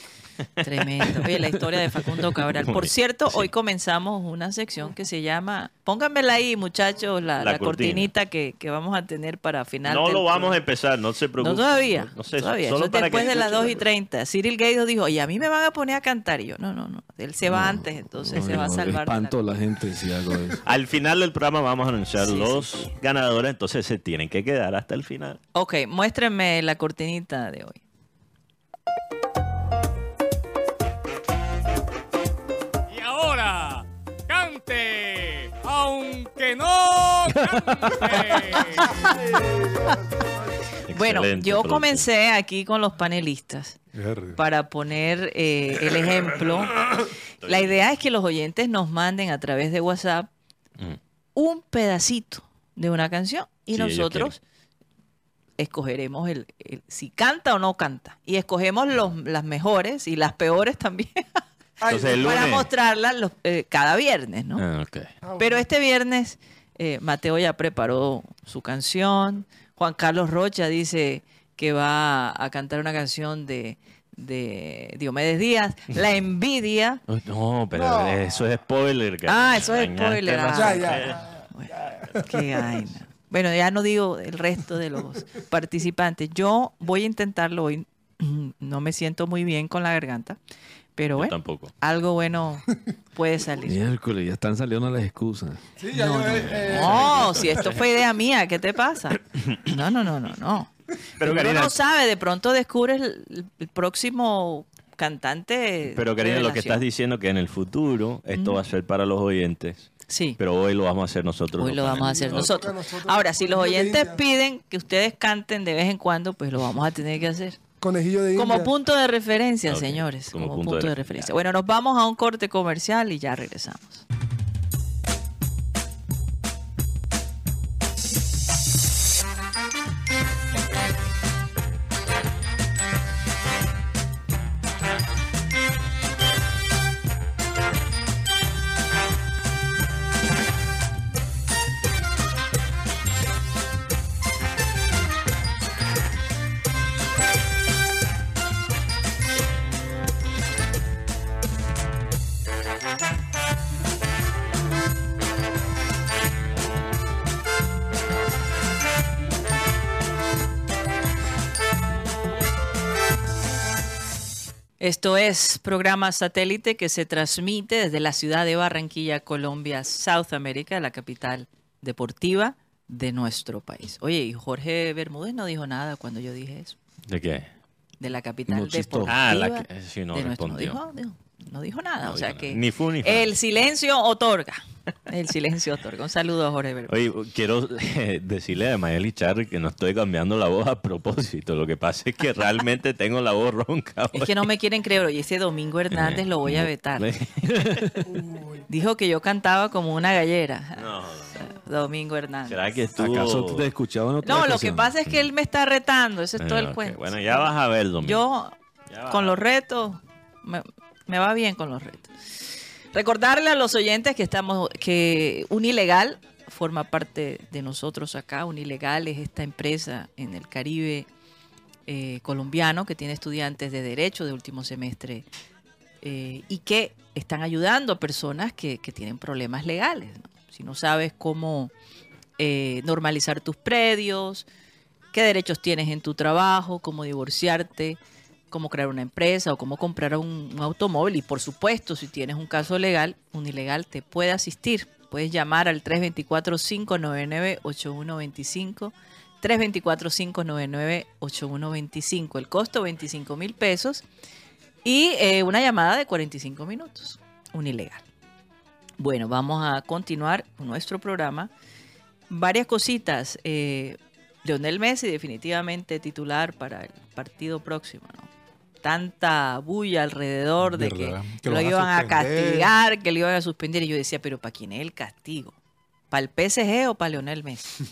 Tremendo. Oye, la historia de Facundo Cabral. Por cierto, hoy comenzamos una sección que se llama, pónganmela ahí, muchachos, la, cortinita que, vamos a tener para final. No lo vamos a empezar, no se preocupen. No todavía. No, sé, todavía. después de las 2 y 30. Cyril Gaido dijo, oye, a mí me van a poner a cantar. Y yo, no, no, no. Él se va antes, entonces se va a salvar. Espanto la... la gente si hago eso. Al final del programa vamos a anunciar los ganadores, entonces se tienen que quedar hasta el final. Ok, muéstrenme la cortinita de hoy. Aunque no bueno, yo comencé aquí con los panelistas para poner eh, el ejemplo. La idea es que los oyentes nos manden a través de WhatsApp mm. un pedacito de una canción y nosotros escogeremos el, si canta o no canta. Y escogemos los, las mejores y las peores también para mostrarla eh, cada viernes, ¿no? Ah, ah, Pero este viernes eh, Mateo ya preparó su canción. Juan Carlos Rocha dice que va a cantar una canción de, de Diomedes Díaz, La Envidia. No, pero eso es spoiler. Ah, eso es spoiler. Ah, ya, ya. qué vaina. Bueno, ya no digo el resto de los participantes. Yo voy a intentarlo hoy. No me siento muy bien con la garganta. Pero bueno, tampoco. algo bueno puede salir. Miércoles, ya están saliendo las excusas. Sí, ya no, no, si esto fue idea mía, ¿qué te pasa? No, no, no, no, no. Pero uno no sabe, de pronto descubres el, próximo cantante. Pero Karina, lo que estás diciendo que en el futuro esto va a ser para los oyentes. Sí. Pero hoy lo vamos a hacer nosotros. Hoy lo vamos a hacer nosotros. Ahora, si los oyentes piden que ustedes canten de vez en cuando, pues lo vamos a tener que hacer. Conejillo de Como punto de referencia, señores. Como, punto, de, referencia. Bueno, nos vamos a un corte comercial y ya regresamos. Esto es programa satélite que se transmite desde la ciudad de Barranquilla, Colombia, South America, la capital deportiva de nuestro país. Oye, y Jorge Bermúdez no dijo nada cuando yo dije eso. ¿De qué? De la capital deportiva. Ah, la que, sí, no, respondió. no dijo, no dijo nada. o sea que ni fu, ni el silencio otorga. El silencio otorga. Un saludo a Jorge Oye, quiero eh, decirle a Mayeli Charri que no estoy cambiando la voz a propósito. Lo que pasa es que realmente tengo la voz ronca. Es que no me quieren creer. Oye, ese Domingo Hernández lo voy a vetar. Dijo que yo cantaba como una gallera. No, Domingo Hernández. ¿Será que estuvo... ¿Acaso te escuchado No, lo que pasa es que él me está retando. Ese es todo el ah, cuento. Bueno, ya vas a ver, Domingo. Yo, con los retos me va bien con los retos. Recordarle a los oyentes que estamos, que un ilegal forma parte de nosotros acá. Un ilegal es esta empresa en el Caribe eh, colombiano que tiene estudiantes de derecho de último semestre eh, y que están ayudando a personas que, tienen problemas legales. Si no sabes cómo eh, normalizar tus predios, qué derechos tienes en tu trabajo, cómo divorciarte, cómo crear una empresa o cómo comprar un, automóvil. Y por supuesto, si tienes un caso legal, un ilegal te puede asistir. Puedes llamar al 324-599-8125. 324-599-8125. El costo 25 mil pesos. Y eh, una llamada de 45 minutos, un ilegal. Bueno, vamos a continuar con nuestro programa. Varias cositas. Eh, Leonel Messi definitivamente titular para el partido próximo, ¿no? Tanta bulla alrededor de que, lo, iban a, castigar, que lo iban a suspender. Y yo decía, pero ¿para quién es el castigo? ¿Para el PSG o para Leonel Messi?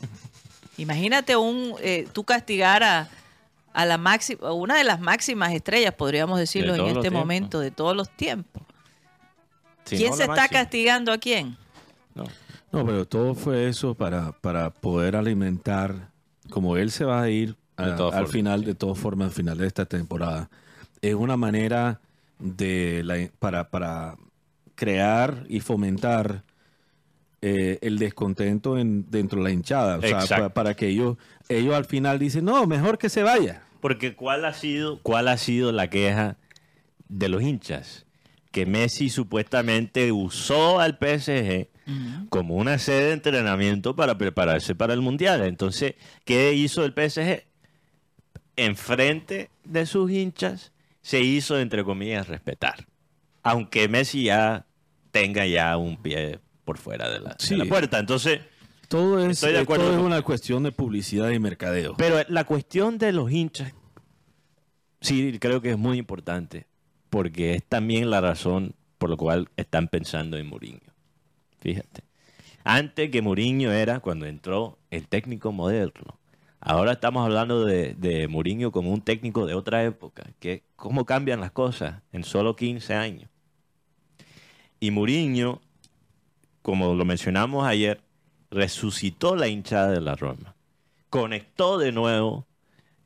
Imagínate un, eh, tú castigar a, a la máxima, una de las máximas estrellas, podríamos decirlo en este momento, de todos los tiempos. ¿Quién se está castigando a quién? No. no, pero todo fue eso para, para poder alimentar, como él se va a ir al final, de todas formas, al final de esta temporada, es una manera de la, para, para crear y fomentar eh, el descontento en, dentro de la hinchada. O sea, para, que ellos, ellos al final dicen, no, mejor que se vaya. Porque ¿cuál ha sido, cuál ha sido la queja de los hinchas? Que Messi supuestamente usó al PSG como una sede de entrenamiento para prepararse para el Mundial. Entonces, ¿qué hizo el PSG? Enfrente de sus hinchas se hizo, entre comillas, respetar. Aunque Messi ya tenga ya un pie por fuera de la, puerta. Entonces, todo es, estoy de acuerdo es una cuestión de publicidad y mercadeo. Pero la cuestión de los hinchas, sí, creo que es muy importante, porque es también la razón por la cual están pensando en Mourinho. Fíjate. Antes que Mourinho era cuando entró el técnico moderno. Ahora estamos hablando de, de Mourinho como un técnico de otra época. Que, ¿Cómo cambian las cosas en solo 15 años? Y Mourinho como lo mencionamos ayer, resucitó la hinchada de la Roma. Conectó de nuevo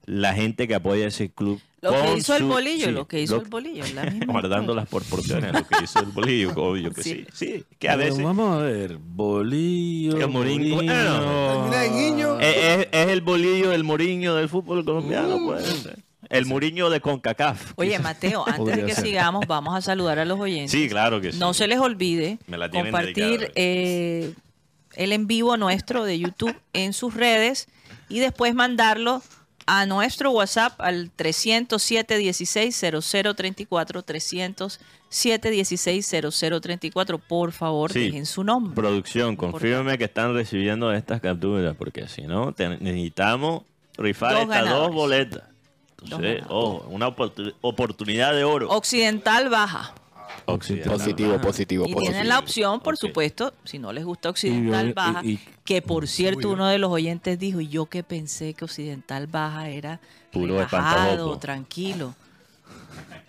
la gente que apoya ese club. Lo que hizo el bolillo, lo que hizo el bolillo. guardando las proporciones, lo que hizo el bolillo, obvio que sí. Sí, que a veces. vamos a ver, bolillo. El Mourinho. Es, es, el bolillo del Moriño del fútbol colombiano, puede ser. El Muriño de CONCACAF. Oye, Mateo, antes de que sigamos, vamos a saludar a los oyentes. Sí, claro que sí. No se les olvide compartir eh, el en vivo nuestro de YouTube en sus redes y después mandarlo a nuestro WhatsApp al 307 16 0034 307 16 0034 por favor dejen su nombre. Producción confírmeme que están recibiendo estas capturas porque si no necesitamos rifar estas dos boletas. Oh, una oportunidad de oro. Occidental baja. Positivo, positivo, y tienen la opción, por supuesto, si no les gusta Occidental Baja, que por cierto uno de los oyentes dijo, y yo que pensé que Occidental Baja era Puro relajado, tranquilo.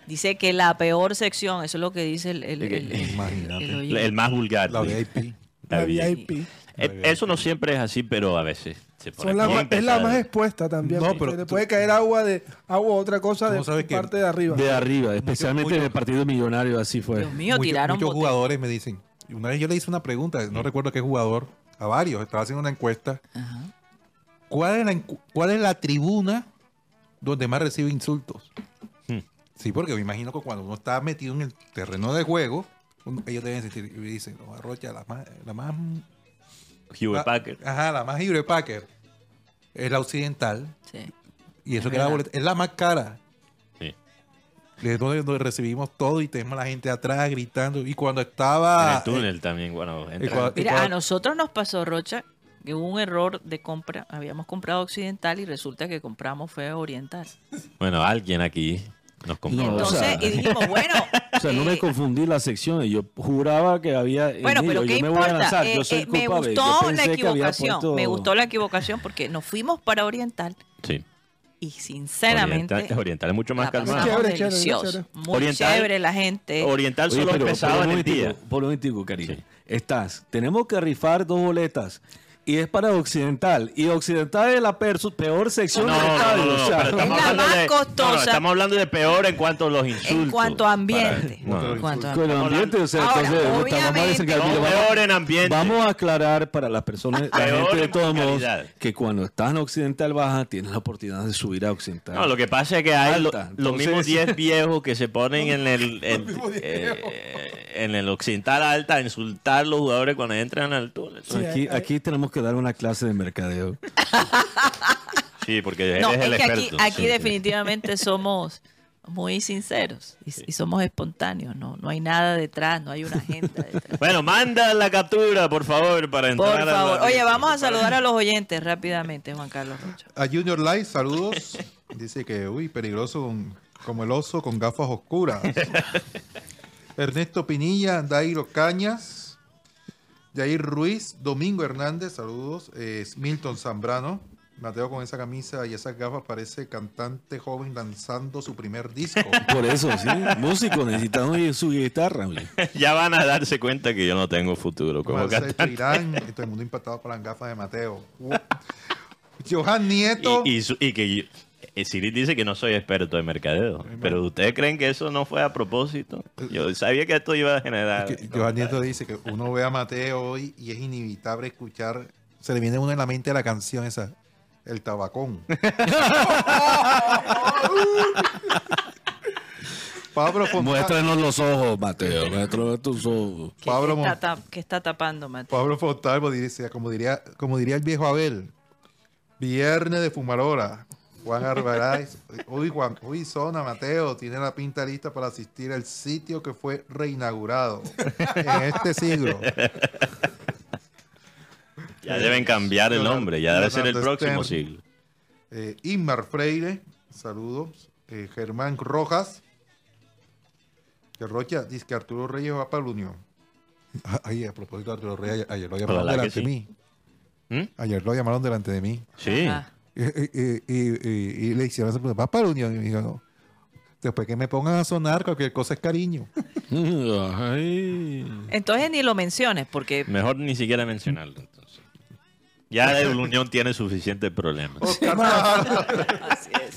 Dice que la peor sección, eso es lo que dice el, el, el, más vulgar. La VIP. La VIP. Eh, eso no siempre es así, pero a veces es la más expuesta también. No, pero le puede caer agua de agua otra cosa de parte de arriba. De arriba, especialmente en el partido millonario, así fue. Dios mío, tiraron muchos jugadores me dicen. Una vez yo le hice una pregunta, no recuerdo qué jugador, a varios, estaba haciendo una encuesta. ¿Cuál, es la, ¿Cuál es la tribuna donde más recibe insultos? Hmm. Sí, porque me imagino que cuando uno está metido en el terreno de juego, ellos deben sentir, y dicen, no, Arrocha, la más, la más Hewlett Packard. Ajá, la más Hewlett Packard. Es la occidental. Sí. Y eso es que la boleta, es la más cara. Sí. Es donde, recibimos todo y tenemos a la gente atrás gritando. Y cuando estaba. En el túnel también, bueno. Mira, a nosotros nos pasó, Rocha, que hubo un error de compra. Habíamos comprado occidental y resulta que compramos fue oriental. Bueno, alguien aquí nos compró. Entonces, y dijimos, bueno. O sea, no me confundí las secciones. Yo juraba que había. Bueno, pero ¿qué importa? Me, eh, me gustó la equivocación. Me gustó la equivocación porque nos fuimos para Oriental. Sí. Y sinceramente. Oriental, es mucho más calmado. Chévere, delicioso. Muy oriental, chévere la gente. Oriental solo empezaba en el día. Por un momentico, cariño. Estás. Tenemos que rifar dos boletas y es para Occidental. Y Occidental es la peor sección no, del estadio. No, no, pero estamos, hablando de, costosa. estamos hablando de peor en cuanto a los insultos. En cuanto a ambiente. en cuanto a ambiente. o sea, Ahora, entonces, que peor en ambiente. Vamos a aclarar para las personas, la gente de todos modos, que cuando estás en Occidental Baja, tienes la oportunidad de subir a Occidental. No, lo que pasa es que hay los mismos 10 viejos que se ponen en el, eh, en, el Occidental Alta a insultar a los jugadores cuando entran al túnel. aquí, aquí tenemos que dar una clase de mercadeo. Sí, porque no, es, el que Aquí, aquí definitivamente somos muy sinceros y, somos espontáneos, no, no hay nada detrás, no hay una agenda detrás. bueno, manda la captura, por favor, para entrar. Por favor. Oye, vamos a saludar a los oyentes rápidamente, Juan Carlos Rocha. A Junior Light, saludos. Dice que, uy, peligroso como el oso con gafas oscuras. Ernesto Pinilla, Dairo Cañas, Jair Ruiz, Domingo Hernández, saludos. Milton Zambrano, Mateo con esa camisa y esas gafas parece cantante joven lanzando su primer disco. Por eso, sí, músico, necesitamos su guitarra. ya van a darse cuenta que yo no tengo futuro como cantante. Irán, todo el mundo impactado por las gafas de Mateo. Johan Nieto. Y, que eh, Siri dice que no soy experto en mercadeo, pero ¿ustedes creen que eso no fue a propósito? Yo sabía que esto iba a generar... Johan Nieto dice que uno ve a Mateo hoy y es inevitable escuchar, se le viene uno en la mente la canción esa, el tabacón. Pablo Muéstranos los ojos, Mateo. Muéstranos tus ojos. ¿Qué, Pablo está, está, tapando, Mateo? Pablo Fontalvo dice, como diría, como diría el viejo Abel, viernes de fumarora. Juan Arbaraz, uy, Juan, uy, Zona, Mateo, tiene la pinta lista para asistir al sitio que fue reinaugurado en este siglo. Ya deben cambiar el nombre, ya debe ser el próximo siglo. Eh, Inmar Freire, saludos. Eh, Germán Rojas. Que Rocha dice que Arturo Reyes va para la Unión. Ay, a propósito de Arturo Reyes, ayer lo llamaron delante de mí. ¿Mm? Ayer lo llamaron delante de mí. Sí. Y, le hicieron esa pregunta, ¿va para la Unión? Y me dijo, no. Después que me pongan a sonar, cualquier cosa es cariño. Entonces ni lo menciones, porque... Mejor ni siquiera mencionarlo. Ya la Unión tiene suficientes problemas. Oscar Pájaro. Así es.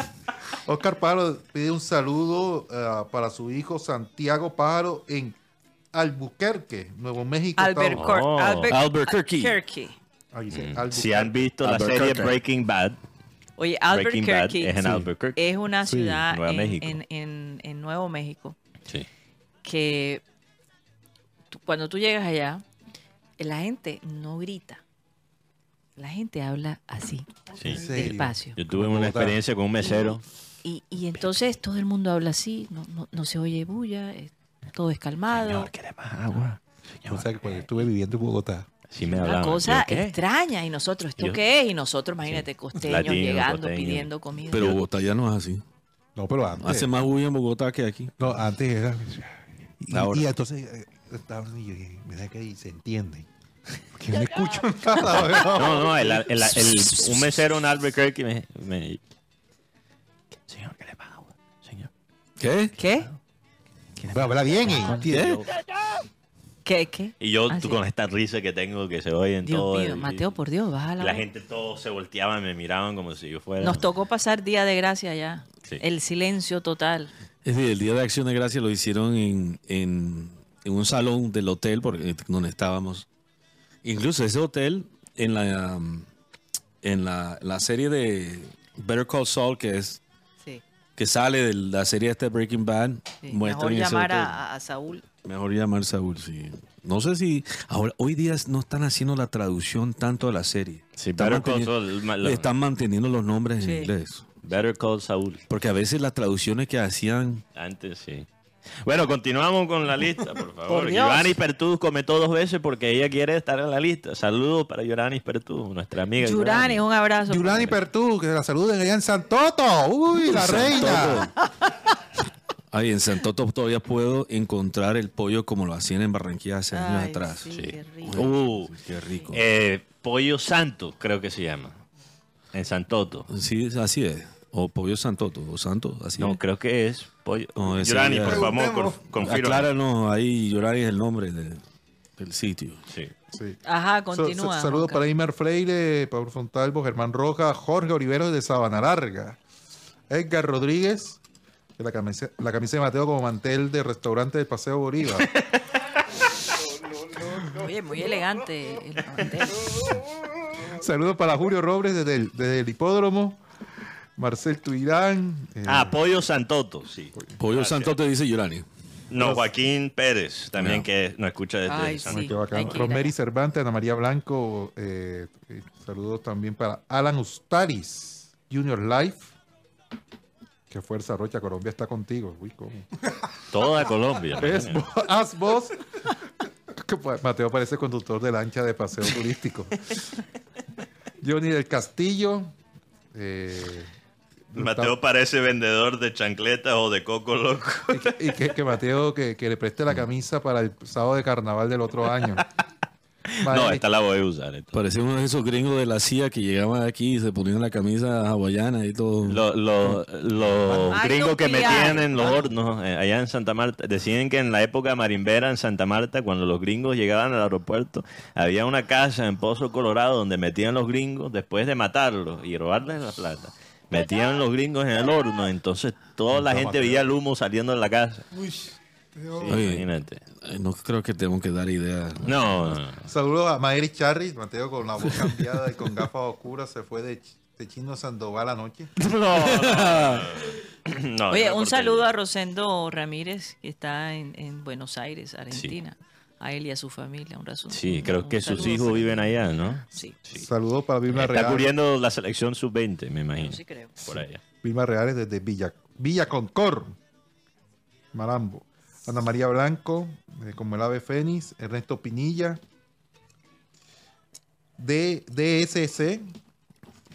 Oscar Pájaro pide un saludo uh, para su hijo Santiago Pájaro en Albuquerque, Nuevo México. Albert oh. Albuquerque. Mm. Si han visto la serie Breaking Bad, Oye, Albuquerque es, en Albuquerque. es una ciudad en, en, en, Nuevo México sí. que cuando tú llegas allá, la gente no grita. La gente habla así, despacio. Yo tuve una experiencia con un mesero. Y, y, entonces todo el mundo habla así, no, no, no se oye bulla, todo es calmado. Señor, ¿quiere más agua? o sea, que cuando estuve viviendo en Bogotá, Sí me una cosa extraña y nosotros, ¿esto qué es? Y nosotros, imagínate, costeños llegando, pidiendo comida. Pero Bogotá ya no es así. No, pero antes. Hace más bulla en Bogotá que aquí. No, antes era. Y, Ahora. y entonces, eh, mira que ahí se entienden. Que no escucho nada. No, no, el, el, el, un mesero en Albuquerque me, me. Señor, ¿qué le pasa? Señor. ¿Qué? ¿Qué? Habla bien, ¿eh? ¿Qué? ¿Qué? Y yo tú, con esta risa que tengo que se oye en Dios todo. Mío, Mateo, por Dios, bájala. La gente todo se volteaba, me miraban como si yo fuera. Nos tocó pasar Día de Gracia ya. El silencio total. Es decir, el Día de Acción de Gracia lo hicieron en, en, en un salón del hotel porque, donde estábamos. Incluso ese hotel, en la, en la, la serie de Better Call Saul, que es que sale de la serie este Breaking Bad, sí, mejor llamar a, a, Saúl. Mejor llamar Saúl, sí. No sé si ahora hoy día no están haciendo la traducción tanto de la serie. Sí, están, manteniendo, Saul, están manteniendo los nombres en inglés. Better Call Saúl. Porque a veces las traducciones que hacían antes sí. Bueno, continuamos con la lista, por favor. Yorani Pertú comentó dos veces porque ella quiere estar en la lista. Saludos para Yorani Pertú, nuestra amiga. Yorani, un abrazo. Yorani Pertú, que la saluden allá en Santoto. Uy, la reina. Ay, en Santoto todavía puedo encontrar el pollo como lo hacían en Barranquilla hace años atrás. Sí, Qué rico. Uh, qué rico. Eh, pollo santo, creo que se llama. En Santoto. Sí, así es. O pollo santoto, o santo, así. No, creo que es pollo. No, Yorani, por favor, confirma. Acláranos ahí, Yorani es el nombre del sitio. Sí. sí. Ajá, continúa. saludos para Imer Freire, Pablo Fontalvo, Germán Roja, Jorge Oliveros de Sabana Larga, Edgar Rodríguez, la camisa, la camisa de Mateo como mantel de restaurante del Paseo Bolívar. Oye, muy elegante el mantel. Saludos para Julio Robles desde el, desde el hipódromo. Marcel Tuirán. Eh, ah, Pollo Santoto, sí. Pollo Santoto dice Yurani. No, Joaquín Pérez, también que nos escucha desde Ay, sí. Romery Cervantes, Ana María Blanco. Eh, saludos también para Alan Ustaris, Junior Life. Qué fuerza, Rocha. Colombia está contigo. Uy, ¿cómo? Toda Colombia. Es, haz vos. Mateo parece conductor de lancha de paseo turístico. Johnny del Castillo. Eh, Mateo parece vendedor de chancletas o de coco loco. Y que, Mateo que, le preste la camisa para el sábado de carnaval del otro año. No, esta la voy a usar. Parecía uno de esos gringos de la CIA que llegaban aquí y se ponían la camisa hawaiana y todo. Los gringos que metían en los hornos eh, allá en Santa Marta, decían que en la época marimbera en Santa Marta, cuando los gringos llegaban al aeropuerto, había una casa en Pozo Colorado donde metían los gringos después de matarlos y robarles la plata metían los gringos en el horno, entonces toda la gente veía el humo saliendo de la casa. Imagínate. No creo que tengo que dar idea. No. Saludos a Maeri Charry, Mateo con la voz cambiada y con gafas oscuras se fue de, Chino Sandoval anoche. No. Oye, un saludo a Rosendo Ramírez, que está en, Buenos Aires, Argentina a él y a su familia. Un razón. Sí, creo que sus hijos viven allá, ¿no? Sí. Saludos para Vilma Real. Está cubriendo la selección sub-20, me imagino. Sí, creo. Por allá. Vilma Reales desde Villa, Villa Concord, Marambo. Ana María Blanco, eh, como el ave Fénix. Ernesto Pinilla. de DSC,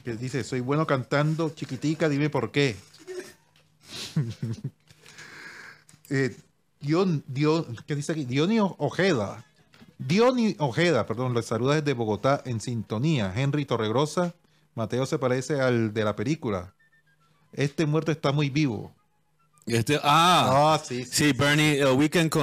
que dice, soy bueno cantando, chiquitica, dime por qué. eh, Dion, ¿qué dice aquí? Diony Ojeda. Diony Ojeda, perdón, les saluda desde Bogotá en sintonía. Henry Torregrosa. Mateo se parece al de la película. Este muerto está muy vivo. Este, ah, ah, sí, sí. Bernie, a weekend,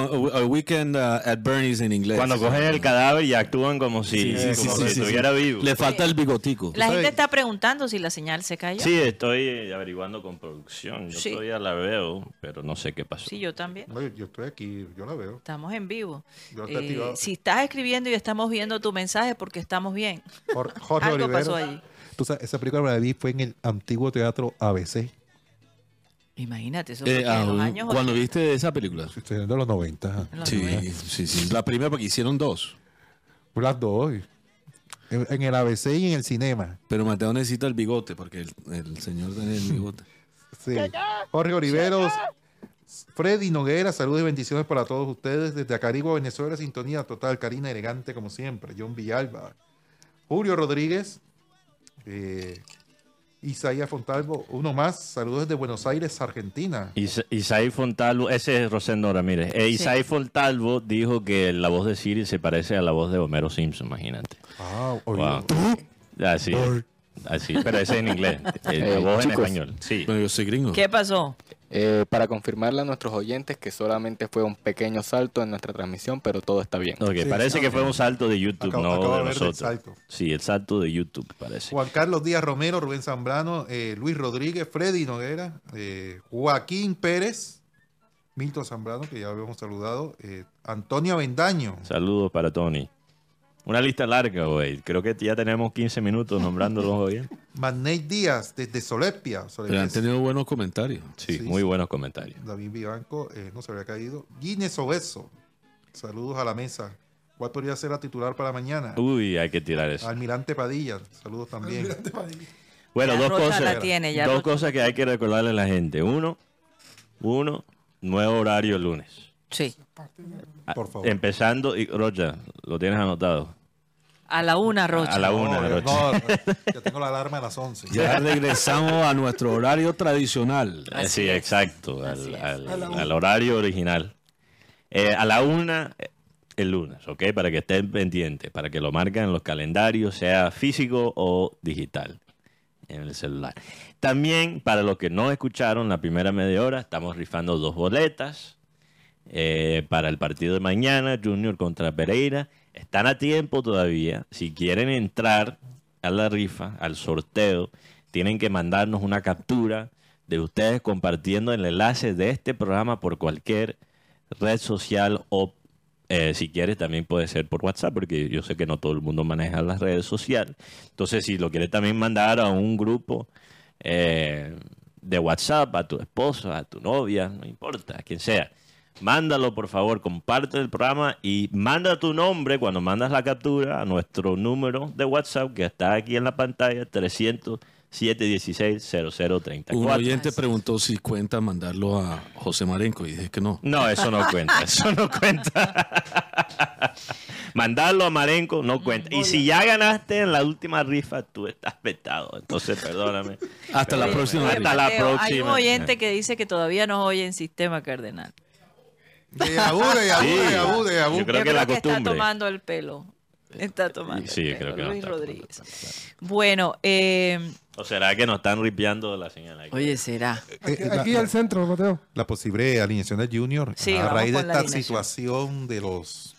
weekend uh, at Bernie's en inglés. Cuando cogen el cadáver y actúan como si, estuviera vivo. Le falta el bigotico. La gente está preguntando si la señal se cayó. Sí, estoy averiguando con producción. Yo todavía la veo, pero no sé qué pasó. Sí, yo también. yo estoy aquí, yo la veo. Estamos en vivo. Eh, si estás escribiendo y estamos viendo tu mensaje, porque estamos bien. Jorge Algo pasó allí. Tú sabes, esa película la vi fue en el antiguo teatro ABC. Imagínate, eso eh, años ¿Cuándo viste esa película? Estoy de los 90. sí, sí, sí. La primera porque hicieron dos. Las dos. En, el ABC y en el cinema. Pero Mateo necesita el bigote porque el, señor tiene el bigote. sí. Jorge Oliveros. Freddy Noguera, saludos y bendiciones para todos ustedes. Desde Acaribo, Venezuela, sintonía total. Karina elegante como siempre. John Villalba. Julio Rodríguez. Eh, Isaías Fontalvo, uno más, saludos desde Buenos Aires, Argentina. Isaías Fontalvo, ese es Rosendo Ramírez. E Isaías Fontalvo dijo que la voz de Siri se parece a la voz de Homero Simpson, imagínate. Ah, wow. Así, así, pero ese es en inglés, eh, la voz en español. Sí. yo soy gringo. ¿Qué pasó? Eh, para confirmarle a nuestros oyentes que solamente fue un pequeño salto en nuestra transmisión, pero todo está bien. Ok, parece que fue un salto de YouTube, no de, nosotros. Sí, el salto de YouTube parece. Juan Carlos Díaz Romero, Rubén Zambrano, eh, Luis Rodríguez, Freddy Noguera, eh, Joaquín Pérez, Milton Zambrano, que ya habíamos saludado, Antonio Bendaño. Saludos para Tony. Una lista larga, güey. Creo que ya tenemos 15 minutos nombrándolos hoy. Magnate Díaz, desde Solepia. han tenido buenos comentarios. Sí, muy buenos comentarios. David Vivanco, eh, no se había caído. Guinness Obeso, saludos a la mesa. ¿Cuál podría ser la titular para mañana? Uy, hay que tirar eso. Almirante Padilla, saludos también. Almirante Padilla. Bueno, dos cosas. dos cosas que hay que recordarle a la gente. Uno, uno, nuevo horario el lunes. Sí. Por favor. Empezando, y Rocha, lo tienes anotado. A la una, Rocha. A la una, no, Rocha. ya tengo la alarma a las once. Ya regresamos a nuestro horario tradicional. sí, exacto, al, horario original. Eh, a la una, eh, el lunes, ¿ok? Para que estén pendientes, para que lo marquen en los calendarios, sea físico o digital, en el celular. También, para los que no escucharon la primera media hora, estamos rifando dos boletas eh, para el partido de mañana, Junior contra Pereira están a tiempo todavía. Si quieren entrar a la rifa, al sorteo, tienen que mandarnos una captura de ustedes compartiendo el enlace de este programa por cualquier red social o eh, si quieres también puede ser por WhatsApp, porque yo sé que no todo el mundo maneja las redes sociales. Entonces, si lo quieres también mandar a un grupo eh, de WhatsApp, a tu esposa, a tu novia, no importa, a quien sea mándalo por favor, comparte el programa y manda tu nombre cuando mandas la captura a nuestro número de WhatsApp que está aquí en la pantalla, 300 716-0034. Un oyente preguntó si cuenta mandarlo a José Marenco y dije que no. No, eso no cuenta, eso no cuenta. Mandarlo a Marenco no cuenta. Y si ya ganaste en la última rifa, tú estás vetado. Entonces, perdóname. Hasta la próxima. Hasta la próxima. Hay un oyente que dice que todavía no oye en sistema cardenal. De Abu, de Abu, de Abu, de Abu. Yo creo que la costumbre. está tomando el pelo. Está tomando Sí, el pelo, creo que no Luis Rodríguez. tomando, Bueno, eh, ¿O será que nos están ripeando la señal aquí? oye, será. Aquí, Eh, aquí la- al centro, Mateo. La posible alineación del Junior Sí, a raíz de esta situación de los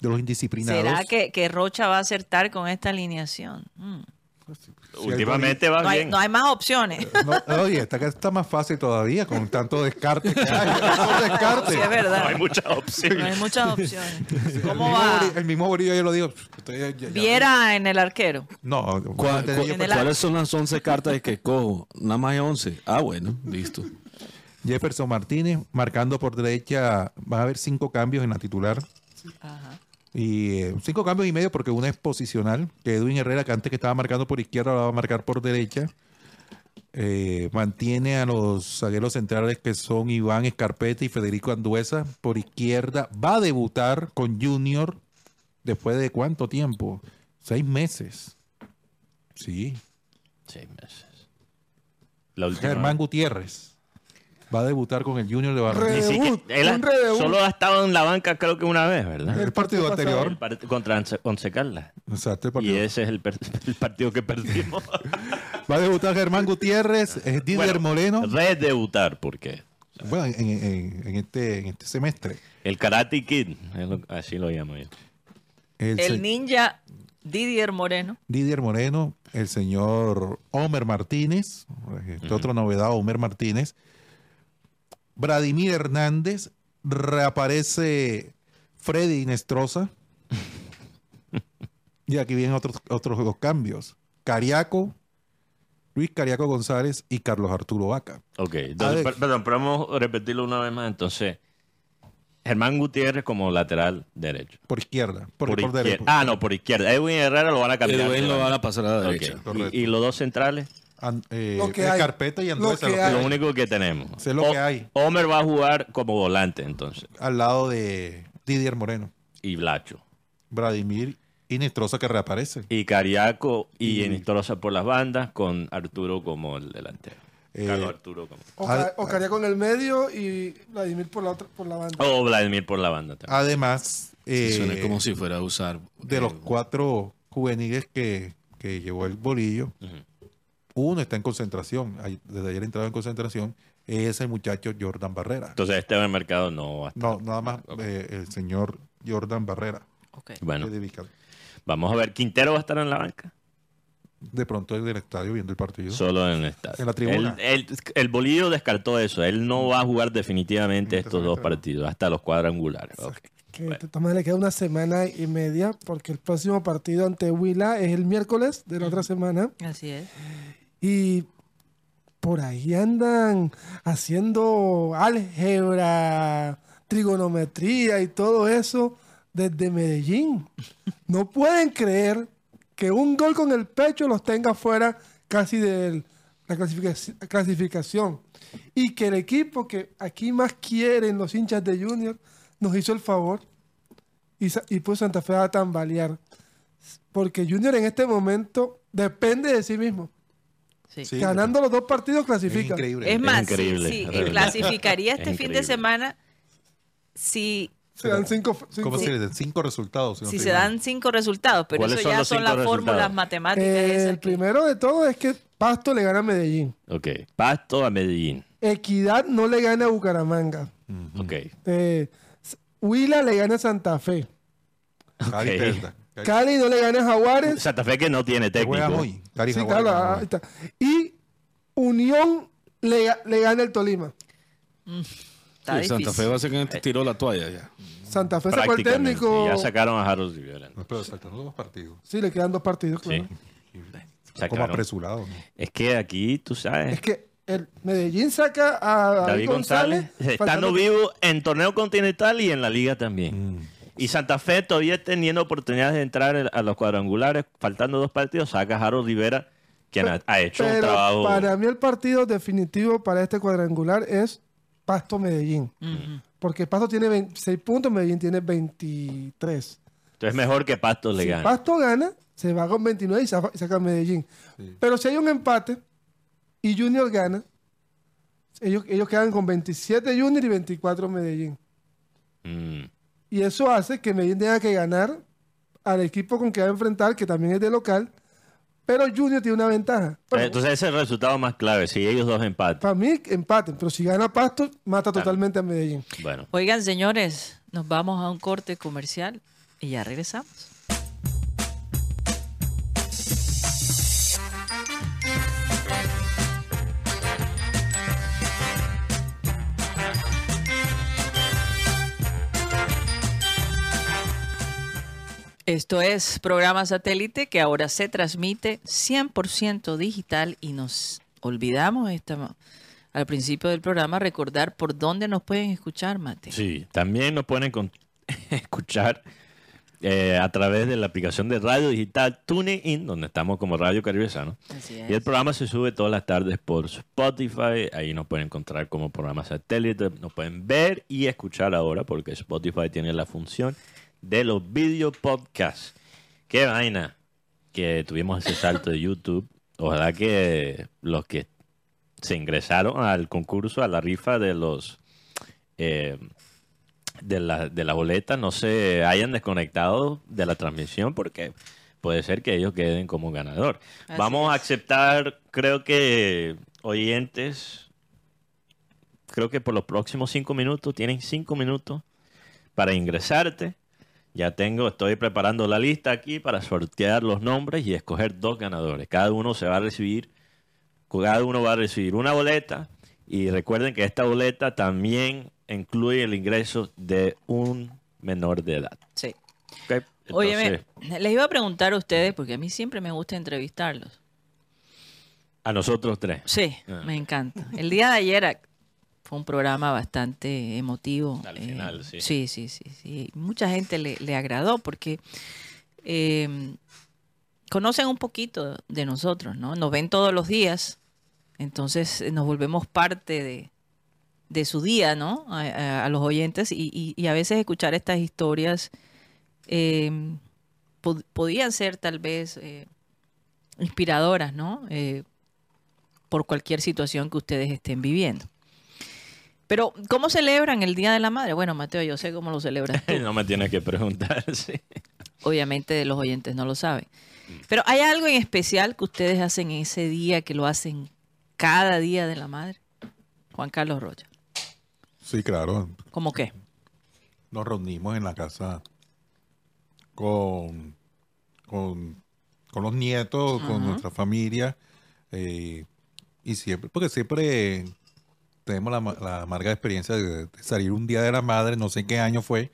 de los indisciplinados. ¿Será que, que Rocha va a acertar con esta alineación? Mm. Últimamente va No hay, bien. no hay más opciones. No, oye, esta está más fácil todavía con tanto descarte que hay. tanto descarte. Sí, es verdad. No hay muchas No opciones. hay muchas opciones. El ¿Cómo mismo va? Bori- El mismo Borillo yo lo digo. estoy- ya- ya- Viera en el arquero. No, ¿Cuál- el ¿Cuáles son las 11 cartas que cojo? Nada más hay 11. Ah, bueno, listo. Jefferson Martínez marcando por derecha. Va a haber cinco cambios en la titular. Ajá. Y eh, cinco cambios y medio porque una es posicional. Que Edwin Herrera, que antes que estaba marcando por izquierda, ahora va a marcar por derecha. Eh, mantiene a los zagueros centrales que son Iván Escarpeta y Federico Anduesa por izquierda. Va a debutar con Junior después de cuánto tiempo? Seis meses. Sí. Seis meses. La última. Germán Gutiérrez va a debutar con el Junior de Barranquilla. Redebut, él ha- solo ha estado en la banca creo que una vez, ¿verdad? El partido anterior. El part- contra Once- Caldas. Exacto, el Y ese es el, partido que perdimos. Va a debutar Germán Gutiérrez, es Didier Bueno, Moreno. Redebutar, porque Bueno, en, en- en este, en este semestre. el Karate Kid, lo- así lo llamo yo. El, ninja Didier Moreno. Didier Moreno, el señor Homer Martínez, este otra novedad, Homer Martínez. Vladimir Hernández, reaparece Freddy Nestroza. y aquí vienen otros, otros dos cambios. Cariaco, Luis Cariaco González y Carlos Arturo Vaca. Ok, entonces, per- perdón, pero vamos a repetirlo una vez más. Entonces, Germán Gutiérrez como lateral derecho. Por izquierda, por, Por por izquierda. derecho. Ah, no, por izquierda. Edwin Herrera lo van a cambiar. Edwin lo van a pasar a la derecha. Correcto. ¿Y, y los dos centrales? An- eh, Lo que hay. Carpeta y Lo que lo único que tenemos. Sé lo que hay. Homer va a jugar como volante entonces. al lado de Didier Moreno. Y Blacho. Vladimir y Nestroza que reaparece. Y Cariaco y Y- por las bandas con Arturo como el delantero. Eh, Carlos Arturo como. Oca- Ocaría con el medio y Vladimir por la otra, por la banda. O Vladimir por la banda también. Además, eh, Suena como si fuera a usar. de eh, los cuatro juveniles que, que llevó el bolillo, Ujú. Uno está en concentración. Desde ayer entrado en concentración. Es el muchacho Jordan Barrera. Entonces este en el mercado no va a estar. No, nada más eh, el señor Jordan Barrera. Ok. Bueno, vamos a ver. ¿Quintero va a estar en la banca? De pronto el del estadio viendo el partido. Solo en el estadio. En la tribuna. El, el- el bolillo descartó eso. Él no va a jugar definitivamente estos dos partidos, hasta los cuadrangulares. Ok. Que de todas maneras le queda una semana y media porque el próximo partido ante Huila es el miércoles de la otra semana. Así es. Y por ahí andan haciendo álgebra, trigonometría y todo eso desde Medellín. No pueden creer que un gol con el pecho los tenga fuera casi de la clasificaci- clasificación. Y que el equipo que aquí más quieren los hinchas de Junior nos hizo el favor y, y puso Santa Fe a tambalear. Porque Junior en este momento depende de sí mismo. Sí. Sí, Ganando los dos partidos es clasifica. increíble. Es más, increíble, sí, es eh, verdad. clasificaría Es este fin de semana si, Se dan cinco, cinco- ¿Cómo se le dan? Cinco resultados. si no si estoy se dan cinco resultados, pero ¿Cuáles eso ya son las fórmulas matemáticas. Eh, esas el que- primero de todo es que Pasto le gana a Medellín. Ok. Pasto a Medellín. Equidad no le gana a Bucaramanga. Ok. Eh, Huila le gana a Santa Fe. Cali Ok. Perla. Cali- no le gana a Jaguares. Santa Fe que no tiene técnico. hoy. Cali Sí, Jaguares claro, juegan ahí hoy. está. Y Unión le, le gana el Tolima. Está sí, Santa. Fe básicamente tiró la toalla ya. Santa Fe sacó el técnico. Ya sacaron a Harold Rivera. No, pero saltando dos partidos. Sí, le quedan dos partidos, Sí. claro. Como Sacaron. apresurado. ¿no? Es que aquí, tú sabes, Es que el Medellín saca a David, David González, estando vivo en torneo continental y en la liga también. Y Santa Fe todavía teniendo oportunidades de entrar a los cuadrangulares, faltando dos partidos, saca a Harold Rivera, quien ha, hecho un trabajo. Para mí el partido definitivo para este cuadrangular es Pasto Medellín. Porque Pasto tiene 26 puntos, Medellín tiene 23. Entonces es mejor que Pasto le si gane. Pasto gana, se va con 29 y saca Medellín. Pero si hay un empate y Junior gana, ellos, ellos quedan con 27 Junior y 24 Medellín. Mm. Y eso hace que Medellín tenga que ganar al equipo con que va a enfrentar, que también es de local, pero Junior tiene una ventaja. Entonces ese es el resultado más clave, si ellos dos empaten. Para mí empaten, pero si gana Pasto, mata totalmente a Medellín. Bueno. Oigan, señores, nos vamos a un corte comercial y ya regresamos. Esto es programa satélite que ahora se transmite 100% digital y nos olvidamos esta, al principio del programa recordar por dónde nos pueden escuchar, Mate. Sí, también nos pueden escuchar eh, a través de la aplicación de radio digital TuneIn, donde estamos como Radio Caribesano. Y el programa se sube todas las tardes por Spotify. Ahí nos pueden encontrar como programa satélite. Nos pueden ver y escuchar ahora porque Spotify tiene la función de los video podcasts. Qué vaina que tuvimos ese salto de YouTube. Ojalá que los que se ingresaron al concurso, a la rifa de los eh, de, la, de la boleta, no se hayan desconectado de la transmisión porque puede ser que ellos queden como ganador. Vamos a aceptar, creo que oyentes, creo que por los próximos cinco minutos, tienen cinco minutos para ingresarte ya tengo, estoy preparando la lista aquí para sortear los nombres y escoger dos ganadores. Cada uno se va a recibir, cada uno va a recibir una boleta y recuerden que esta boleta también incluye el ingreso de un menor de edad. Sí. Oye, les iba a preguntar a ustedes, porque a mí siempre me gusta entrevistarlos. A nosotros tres. Sí, ah. me encanta. El día de ayer fue un programa bastante emotivo. Al eh, final, sí. Sí, sí, sí, Mucha gente le, agradó porque em, conocen un poquito de nosotros, ¿no? Nos ven todos los días, entonces eh, nos volvemos parte de, su día, ¿no? A, los oyentes y, a veces escuchar estas historias podían ser tal vez eh, inspiradoras, ¿no? por cualquier situación que ustedes estén viviendo. Pero, ¿cómo celebran el Día de la Madre? Bueno, Mateo, yo sé cómo lo celebran. no me tienes que preguntar, sí. Obviamente los oyentes no lo saben. Pero ¿hay algo en especial que ustedes hacen ese día que lo hacen cada día de la madre? Juan Carlos Rocha. Sí, claro. ¿Cómo qué? Nos reunimos en la casa con, con, los nietos, con nuestra familia. Eh, y siempre, porque siempre tenemos la, amarga experiencia de, salir un día de la madre, no sé qué año fue,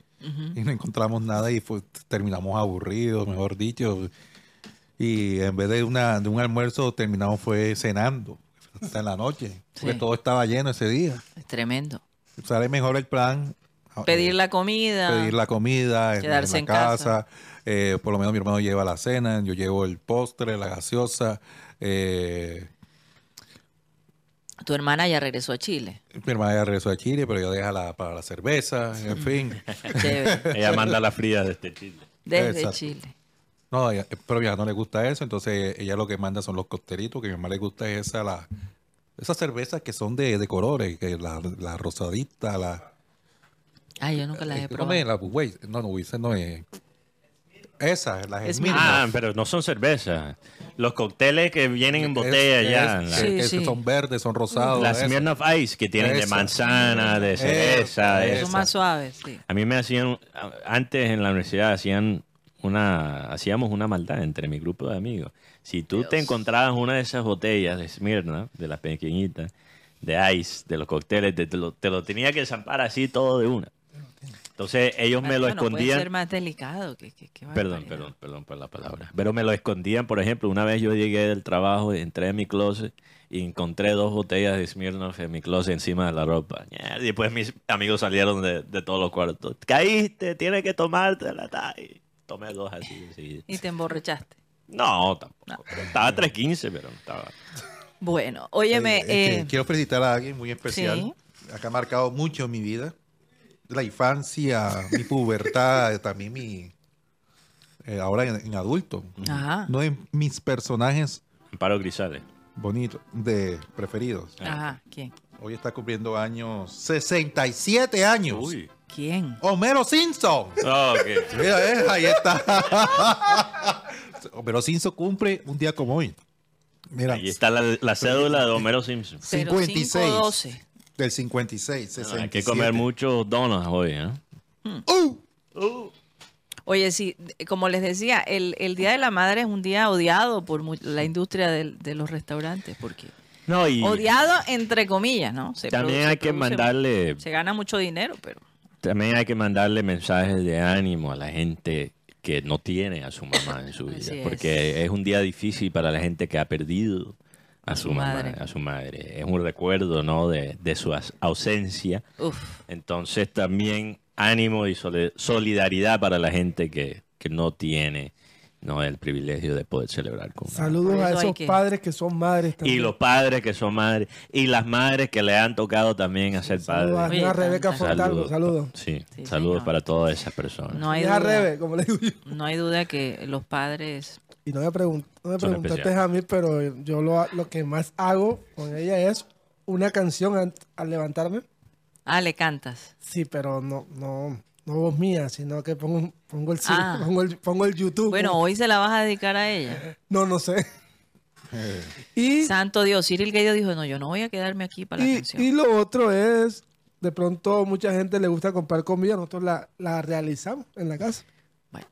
y no encontramos nada y terminamos aburridos, mejor dicho. Y en vez de, una, de un almuerzo, terminamos fue cenando hasta en la noche, porque todo estaba lleno ese día. Es tremendo. Sale mejor el plan. Pedir la comida. Pedir la comida quedarse en, la casa. Eh, por lo menos mi hermano lleva la cena, yo llevo el postre, la gaseosa. Eh, tu hermana ya regresó a Chile. Mi hermana ya regresó a Chile, pero yo deja la, para la cerveza, en fin. ella manda la fría desde Chile. Desde Chile. No, pero ya no le gusta eso, entonces ella lo que manda son los costelitos, que a mi mamá le gusta es esa, la, esas cervezas que son de, de colores, que la, la rosadita, la... Ay, yo nunca las he probado. No, la, no, no, no es... Esa, las. Ah, pero no son cervezas. Los cócteles que vienen en botella ya. sí, Son verdes, son rosados. Las Smirnoff Ice que tienen de manzana, de cereza. Son más suaves, sí. A mí me hacían, antes en la universidad hacían una, hacíamos una maldad entre mi grupo de amigos. Si tú te encontrabas una de esas botellas de Smirnoff, de las pequeñitas, de Ice, de los cócteles, te, lo, te lo tenía que zampar así todo de una. Entonces ellos me lo escondían. Puede ser más delicado. Que, perdón, perdón, perdón por la palabra. Pero me lo escondían, por ejemplo, una vez yo llegué del trabajo, entré a mi closet y encontré dos botellas de Smirnoff en mi closet encima de la ropa. Y después mis amigos salieron de, todos los cuartos. Caíste, tienes que tomarte la Y tomé dos así. Y te emborrachaste. No, tampoco. Estaba 3.15, pero no estaba. Bueno, óyeme. Eh, quiero felicitar a alguien muy especial. Acá ha marcado mucho mi vida. La infancia, mi pubertad, también mi. Eh, ahora en, adulto. Ajá. No en mis personajes. Amparo Grisales. Bonitos, de preferidos. Ajá, ¿quién? Hoy está cumpliendo años. 67 años. Uy. ¿Quién? Homero Simpson. Oh, Mira, eh, ahí está. Homero Simpson cumple un día como hoy. Mira. Ahí está la, cédula de Homero Simpson. 56. Del 56, hay que comer muchos donuts hoy, ¿eh? Uh. Uh. Oye, sí, como les decía, el, Día de la Madre es un día odiado por la industria de, los restaurantes, porque no, odiado entre comillas, ¿no? también hay que mandarle... Se gana mucho dinero, pero... También hay que mandarle mensajes de ánimo a la gente que no tiene a su mamá en su vida, porque es. un día difícil para la gente que ha perdido a, su, madre. a su madre. Es un recuerdo, ¿no? De, su ausencia. Entonces también ánimo y solidaridad para la gente que, que no tiene no el privilegio de poder celebrar con Saludos a esos padres que son madres también. Y los padres que son madres. Y las madres que le han tocado también a ser padres. Saludos a Rebeca Fontalvo, saludos. Sí, saludos para todas esas personas. No hay, duda, como le digo no hay duda que los padres... Y no me, preguntaste a mí, pero yo lo, lo que más hago con ella es una canción al levantarme. Ah, le cantas. Sí, pero no, no, no voz mía, sino que pongo, pongo, el, ah. pongo, el, YouTube. Bueno, hoy se la vas a dedicar a ella. No, no sé. y, Santo Dios, Cyril Gaido dijo, no, yo no voy a quedarme aquí para la canción. Y lo otro es, de pronto mucha gente le gusta comprar comida, nosotros la, realizamos en la casa. Bueno,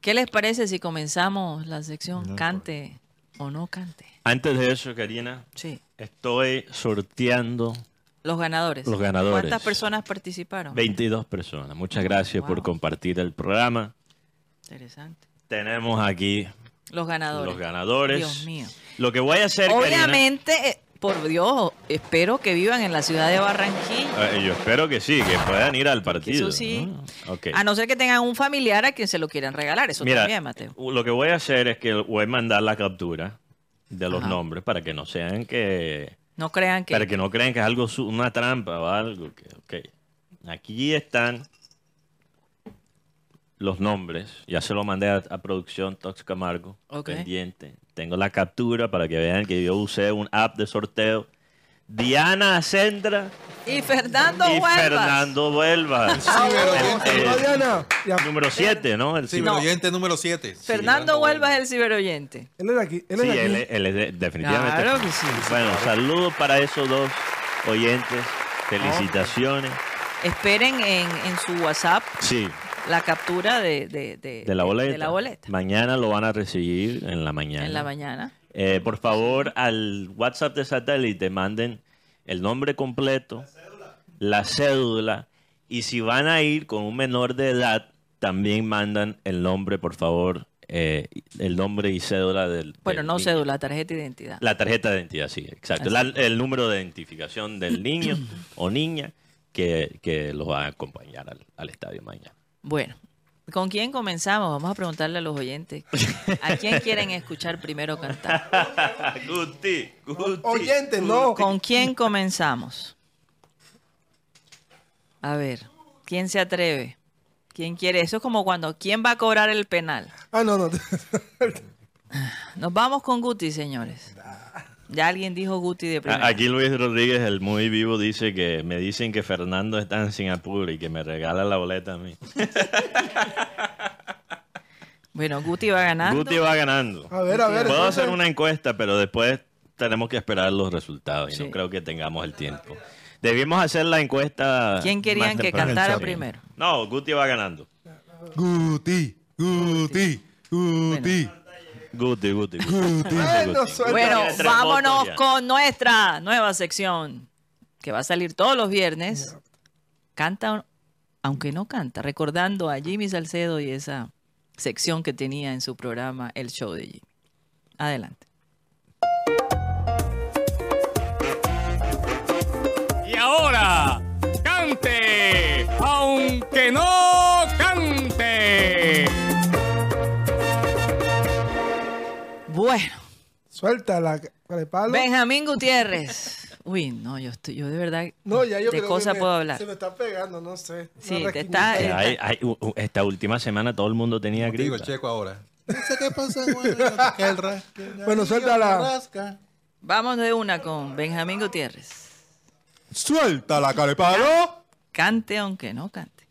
¿qué les parece si comenzamos la sección cante o no cante? Antes de eso, Karina, sí. estoy sorteando los ganadores. Los ganadores. ¿Cuántas personas participaron? 22 personas. Muchas gracias por compartir el programa. Interesante. Tenemos aquí los ganadores. Los ganadores. Dios mío. Lo que voy a hacer. Obviamente, eh, por Dios, espero que vivan en la ciudad de Barranquilla. Eh, yo espero que sí, que puedan ir al partido. Eso sí. A no ser que tengan un familiar a quien se lo quieran regalar. Eso también, Mateo. Lo que voy a hacer es que voy a mandar la captura de los nombres para que no sean que no crean que... Para que no crean que es algo, una trampa o algo. Que, Aquí están los nombres. Ya se lo mandé a, producción Tox Camargo. Pendiente. Tengo la captura para que vean que yo usé un app de sorteo Diana Sendra y Fernando y Fernando Huelva. número 7, ¿no? El ciberoyente número 7. Fernando Huelva es el ciberoyente. Él es aquí. Él es sí, Él, es definitivamente. Claro que sí. Bueno, saludos para esos dos oyentes. Felicitaciones. Esperen en, su WhatsApp. Sí. La captura de, de, de, la boleta. de la boleta. Mañana lo van a recibir en la mañana. En la mañana. Eh, por favor, al WhatsApp de satélite manden el nombre completo, la cédula, y si van a ir con un menor de edad, también mandan el nombre, por favor, eh, el nombre y cédula del... Bueno, no cédula, tarjeta de identidad. La tarjeta de identidad, sí, exacto. el número de identificación del niño o niña que, que los va a acompañar al, al estadio mañana. Bueno, ¿Con quién comenzamos? Vamos a preguntarle a los oyentes. ¿A quién quieren escuchar primero cantar? Guti, Guti. Oyentes, no. ¿Con quién comenzamos? A ver, ¿quién se atreve? ¿Quién quiere? Eso es como cuando, ¿quién va a cobrar el penal? Ah, no, no. Nos vamos con Guti, señores. Ya alguien dijo Guti de primera. Aquí Luis Rodríguez, el muy vivo, dice que me dicen que Fernando está en Singapur y que me regala la boleta a mí. bueno, Guti va ganando. Guti va ganando. A ver, a ver. Puedo hacer una encuesta, pero después tenemos que esperar los resultados y no creo que tengamos el tiempo. Debimos hacer la encuesta. ¿Quién querían que cantara primero? No, Guti va ganando. Guti, Guti, Guti. Guti, Guti. Bueno, vámonos con nuestra nueva sección que va a salir todos los viernes. Canta, aunque no canta, recordando a Jimmy Salcedo y esa sección que tenía en su programa El Show de Jimmy. Adelante. Y ahora, cante, aunque no Bueno. Suelta la palo. Benjamín Gutiérrez. Uy, no, yo estoy, yo de verdad. No, ya yo de cosas puedo hablar. Se me está pegando, no sé. Sí, te está. esta última semana todo el mundo tenía gripe. Digo, checo ahora. No sé qué pasa, Bueno, suelta la. Vamos de una con Benjamín Gutiérrez. Suelta la carepalo. Cante aunque no cante.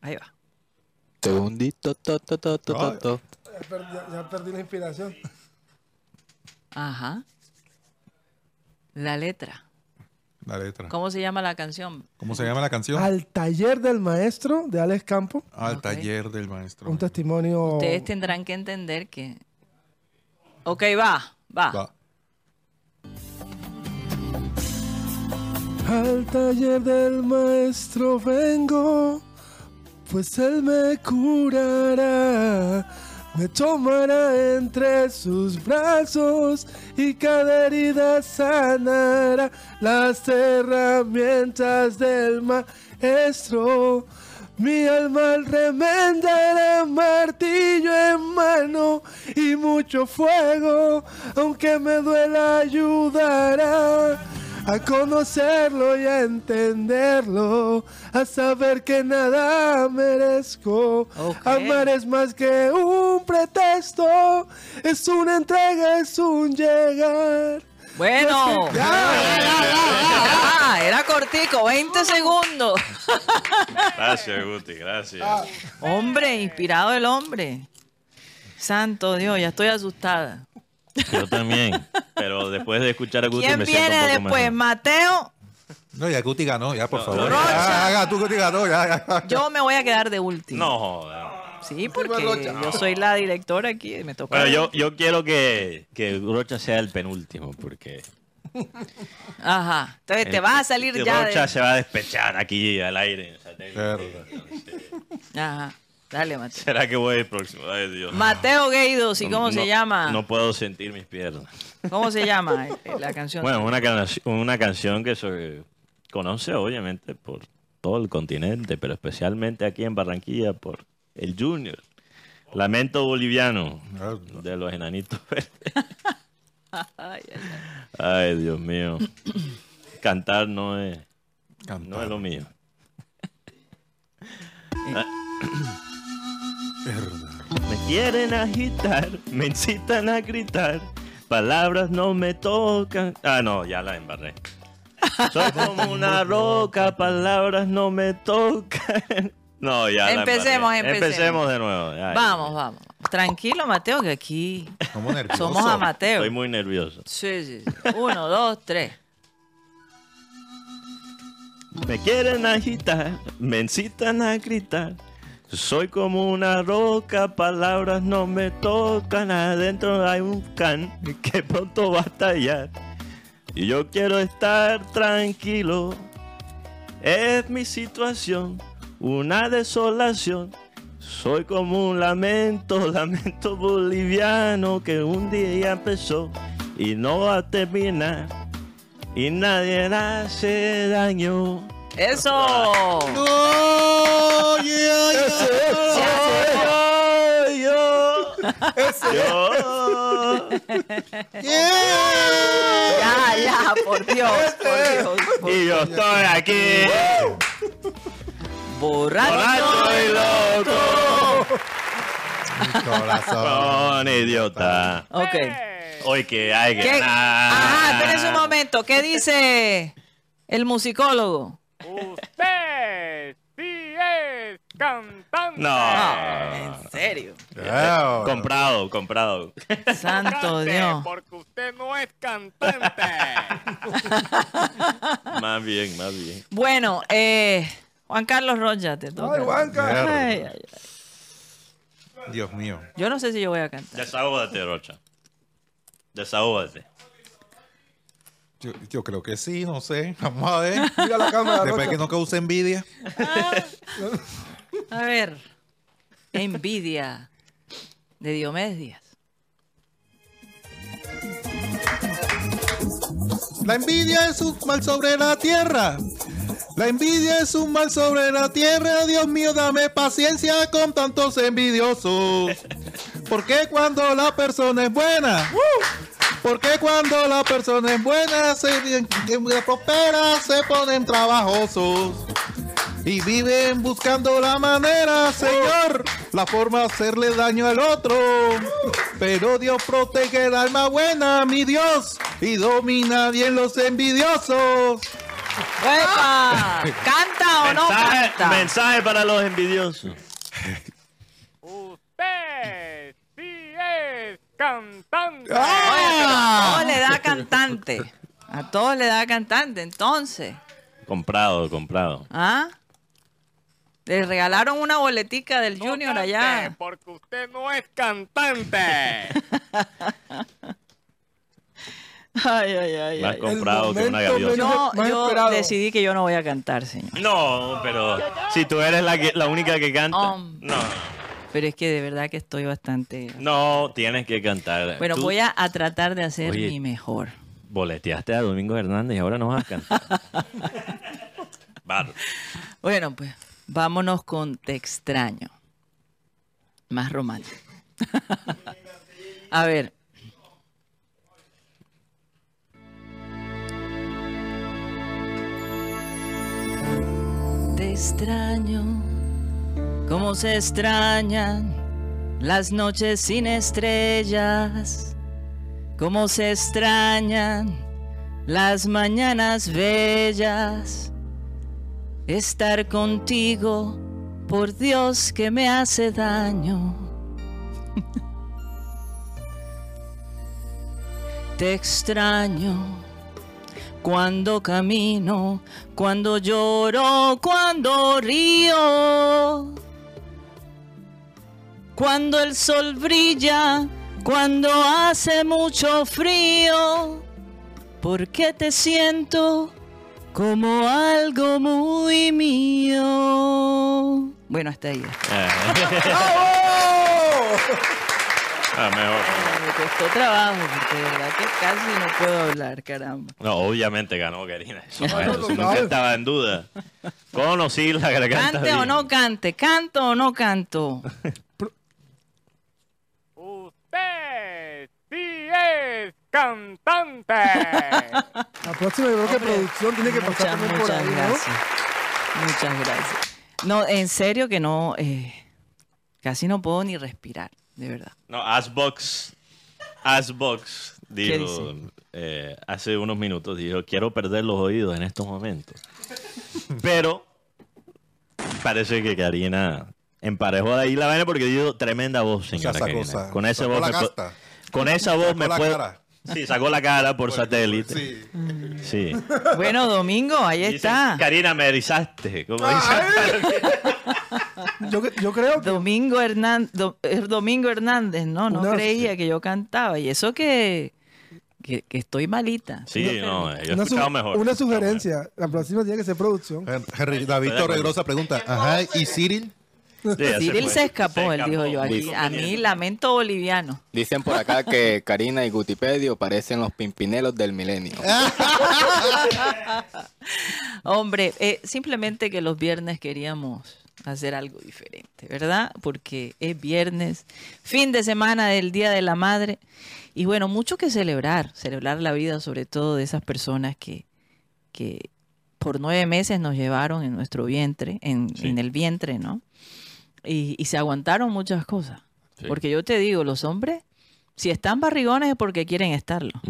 Ahí va. Segundito, to, to, to, to, to. Ya, perdí, la inspiración. Ajá. La letra. La letra. ¿Cómo se llama la canción? ¿Cómo se llama la canción? Al taller del maestro de Alex Campo. Al taller del maestro. Un testimonio. Ustedes tendrán que entender que. Ok, va, va. Va. Al taller del maestro vengo pues Él me curará, me tomará entre sus brazos y cada herida sanará las herramientas del maestro. Mi alma al remendará martillo en mano y mucho fuego, aunque me duela ayudará a conocerlo y a entenderlo, a saber que nada merezco. Amar es más que un pretexto, es una entrega, es un llegar. Bueno, ah, era cortico, 20 segundos. Gracias, Guti, gracias. Hombre, inspirado el hombre. Santo Dios, ya estoy asustada. Yo también. Pero después de escuchar a Guti ¿Quién me viene siento un poco después? ¿Mateo? No, ya Guti ganó, ya, por favor. Rocha. Ya, tú Guti ganó, ya, ya. Yo me voy a quedar de último. No, joder. Sí, porque yo soy la directora aquí y me toca. Pero yo, yo quiero que, que Rocha sea el penúltimo, porque. Ajá. Entonces te vas a salir ya. Rocha se va a despechar aquí al aire. Ajá. Dale, Mateo. ¿Será que voy el próximo? Ay, Dios. Mateo Gueidos, ¿y cómo se llama? No puedo sentir mis piernas. ¿Cómo se llama eh, la canción? Bueno, una, una canción que se conoce obviamente por todo el continente, pero especialmente aquí en Barranquilla por el Junior. Lamento boliviano de los enanitos ay, Dios mío. Cantar no es, no es lo mío. Me quieren agitar, me incitan a gritar, palabras no me tocan. Ah, no, ya la embarré. Soy como una roca, palabras no me tocan. No, ya. Empecemos, la empecemos. Empecemos de nuevo. vamos, vamos. Tranquilo, Mateo, que aquí somos a Mateo. Estoy muy nervioso. Sí, sí, sí. Uno, dos, tres. Me quieren agitar, me incitan a gritar. Soy como una roca, palabras no me tocan. Adentro hay un can que pronto va a estallar. Y yo quiero estar tranquilo. Es mi situación, una desolación. Soy como un lamento, lamento boliviano que un día empezó y no va a terminar. Y nadie hace daño. ¡Eso! ¡No! ¡Yeah, yeah! ¡Yo! Ya, ya, por Dios, por Dios. por Y yo Dios. estoy aquí. Borracho. ¡Borracho y loco! Mi corazón. Con idiota. Ok. Hoy que hay que. Ajá, espérense un momento. ¿Qué dice el musicólogo? Usted sí es cantante. No. En serio. Yeah. Comprado, comprado. Santo Cante, Dios. Porque usted no es cantante. más bien, más bien. Bueno, eh, Juan Carlos Rocha, te toca. Ay, Juanca. Ay, ay, ay. Dios mío. Yo no sé si yo voy a cantar. Desahógate, Rocha. Desahógate. Yo, yo creo que sí, no sé. Vamos a ver. Mira la cámara, Después Rocha. que no cause envidia. A ver. Envidia de Diomedes Díaz. La envidia es un mal sobre la tierra. La envidia es un mal sobre la tierra, Dios mío, dame paciencia con tantos envidiosos. Porque cuando la persona es buena, porque cuando la persona es buena, se prospera, se ponen trabajosos. Y viven buscando la manera, Señor, la forma de hacerle daño al otro. Pero Dios protege el alma buena, mi Dios, y domina bien los envidiosos. ¿Canta o no canta? Mensaje para los envidiosos. Usted sí es cantante. a todos le da cantante. A todos le da cantante, entonces. Comprado, comprado. ¿Ah? Le regalaron una boletica del Junior allá. Porque usted no es cantante. Ay, ay, ay. Más comprado que una gaviota. No, yo decidí que yo no voy a cantar, señor. No, pero si tú eres la, la única que canta. no. Pero es que de verdad que estoy bastante. No, tienes que cantar. Bueno, voy a, tratar de hacer mi mejor. Boleteaste a Domingo Hernández y ahora no vas a cantar. Bueno, pues vámonos con Te extraño. Más romántico. a ver, te extraño, como se extrañan las noches sin estrellas, como se extrañan las mañanas bellas. Estar contigo, por Dios que me hace daño. te extraño cuando camino, cuando lloro, cuando río, cuando el sol brilla, cuando hace mucho frío, porque te siento como algo muy mío. Bueno, hasta ahí. Ah, mejor. Me costó trabajo, porque de verdad que casi no puedo hablar, caramba. No, obviamente ganó Karina. Eso, nunca estaba en duda. Conocí la garganta. Cante o no cante, canto o no canto. Sí es cantante. La próxima yo creo que producción tiene que pasar muchas, también por ahí, ¿no? gracias. Muchas gracias. No, en serio que no, eh, casi no puedo ni respirar de verdad. No, Asbox, Asbox dijo eh, hace unos minutos, dijo, quiero perder los oídos en estos momentos. Pero parece que Karina emparejó de ahí la vaina porque dio tremenda voz, señora con esa voz, me con esa voz me puedo... Sí, sacó la cara por satélite. Sí. sí. Bueno, Domingo, ahí está. Karina, me erizaste. Como yo, yo, creo que... Domingo Hernández, Domingo Hernández, no, no creía que yo cantaba. Y eso que, que, estoy malita. Sí, no, yo he una escuchado mejor. Una sugerencia, la próxima tiene que ser producción. David Torregrosa pregunta, ajá, ¿y Cyril? Cyril se escapó, él dijo yo aquí. A mí, lamento boliviano. Dicen por acá que Karina y Gutipedio parecen los pimpinelos del milenio. Hombre, eh, simplemente que los viernes queríamos hacer algo diferente, ¿verdad? Porque es viernes, fin de semana del Día de la Madre. Y bueno, mucho que celebrar, celebrar la vida sobre todo de esas personas que, que por nueve meses nos llevaron en nuestro vientre, en, en el vientre, ¿no? Y, se aguantaron muchas cosas. Porque yo te digo, los hombres, si están barrigones es porque quieren estarlo.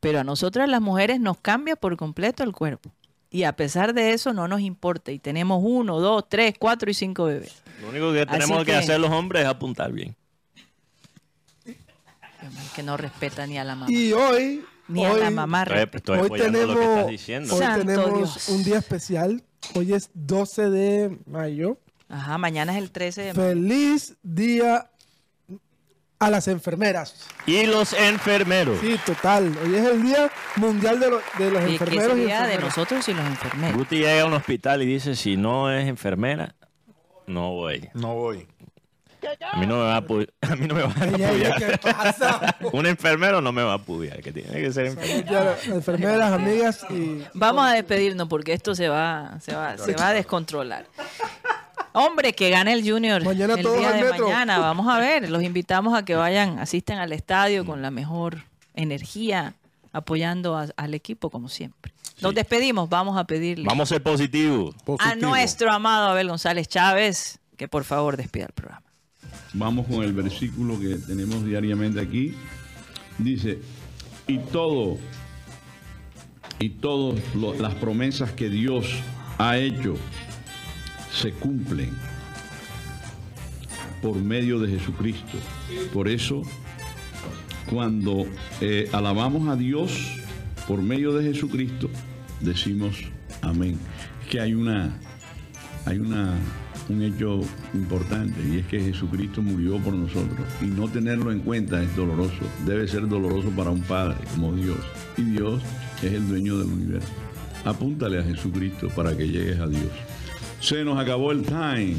Pero a nosotras las mujeres nos cambia por completo el cuerpo. Y a pesar de eso no nos importa. Y tenemos uno, dos, tres, cuatro y cinco bebés. Lo único que tenemos que, hacer los hombres es apuntar bien. Que no respeta ni a la mamá. Y hoy... Ni a la mamá. hoy tenemos, hoy tenemos un día especial. Hoy es 12 de mayo. Ajá, mañana es el 13 de mayo. Feliz día a las enfermeras. Y los enfermeros. Sí, total. Hoy es el Día Mundial de, de los ¿Y Enfermeros. ¿Qué día de nosotros y los enfermeros? Guti llega a un hospital y dice, si no es enfermera, no voy. No voy. A mí no me va a, a, mí no me va a apoyar. ¿Qué pasa? Un enfermero no me va a apoyar, que tiene que ser enfermero. Enfermeras, amigas y... Vamos a despedirnos porque esto se va, se va, se va a descontrolar. Hombre, que gane el Junior el día de mañana. Vamos a ver, los invitamos a que vayan, asisten al estadio con la mejor energía, apoyando al equipo como siempre. Nos despedimos, vamos a pedirle. Vamos a ser positivos. A nuestro amado Abel González Chávez, que por favor despida el programa. Vamos con el versículo que tenemos diariamente aquí. Dice, y todo, y todas las promesas que Dios ha hecho se cumplen por medio de Jesucristo. Por eso, cuando eh, alabamos a Dios por medio de Jesucristo, decimos amén. que hay una, hay una, un hecho importante y es que Jesucristo murió por nosotros y no tenerlo en cuenta es doloroso. Debe ser doloroso para un padre como Dios. Y Dios es el dueño del universo. Apúntale a Jesucristo para que llegues a Dios. Se nos acabó el time.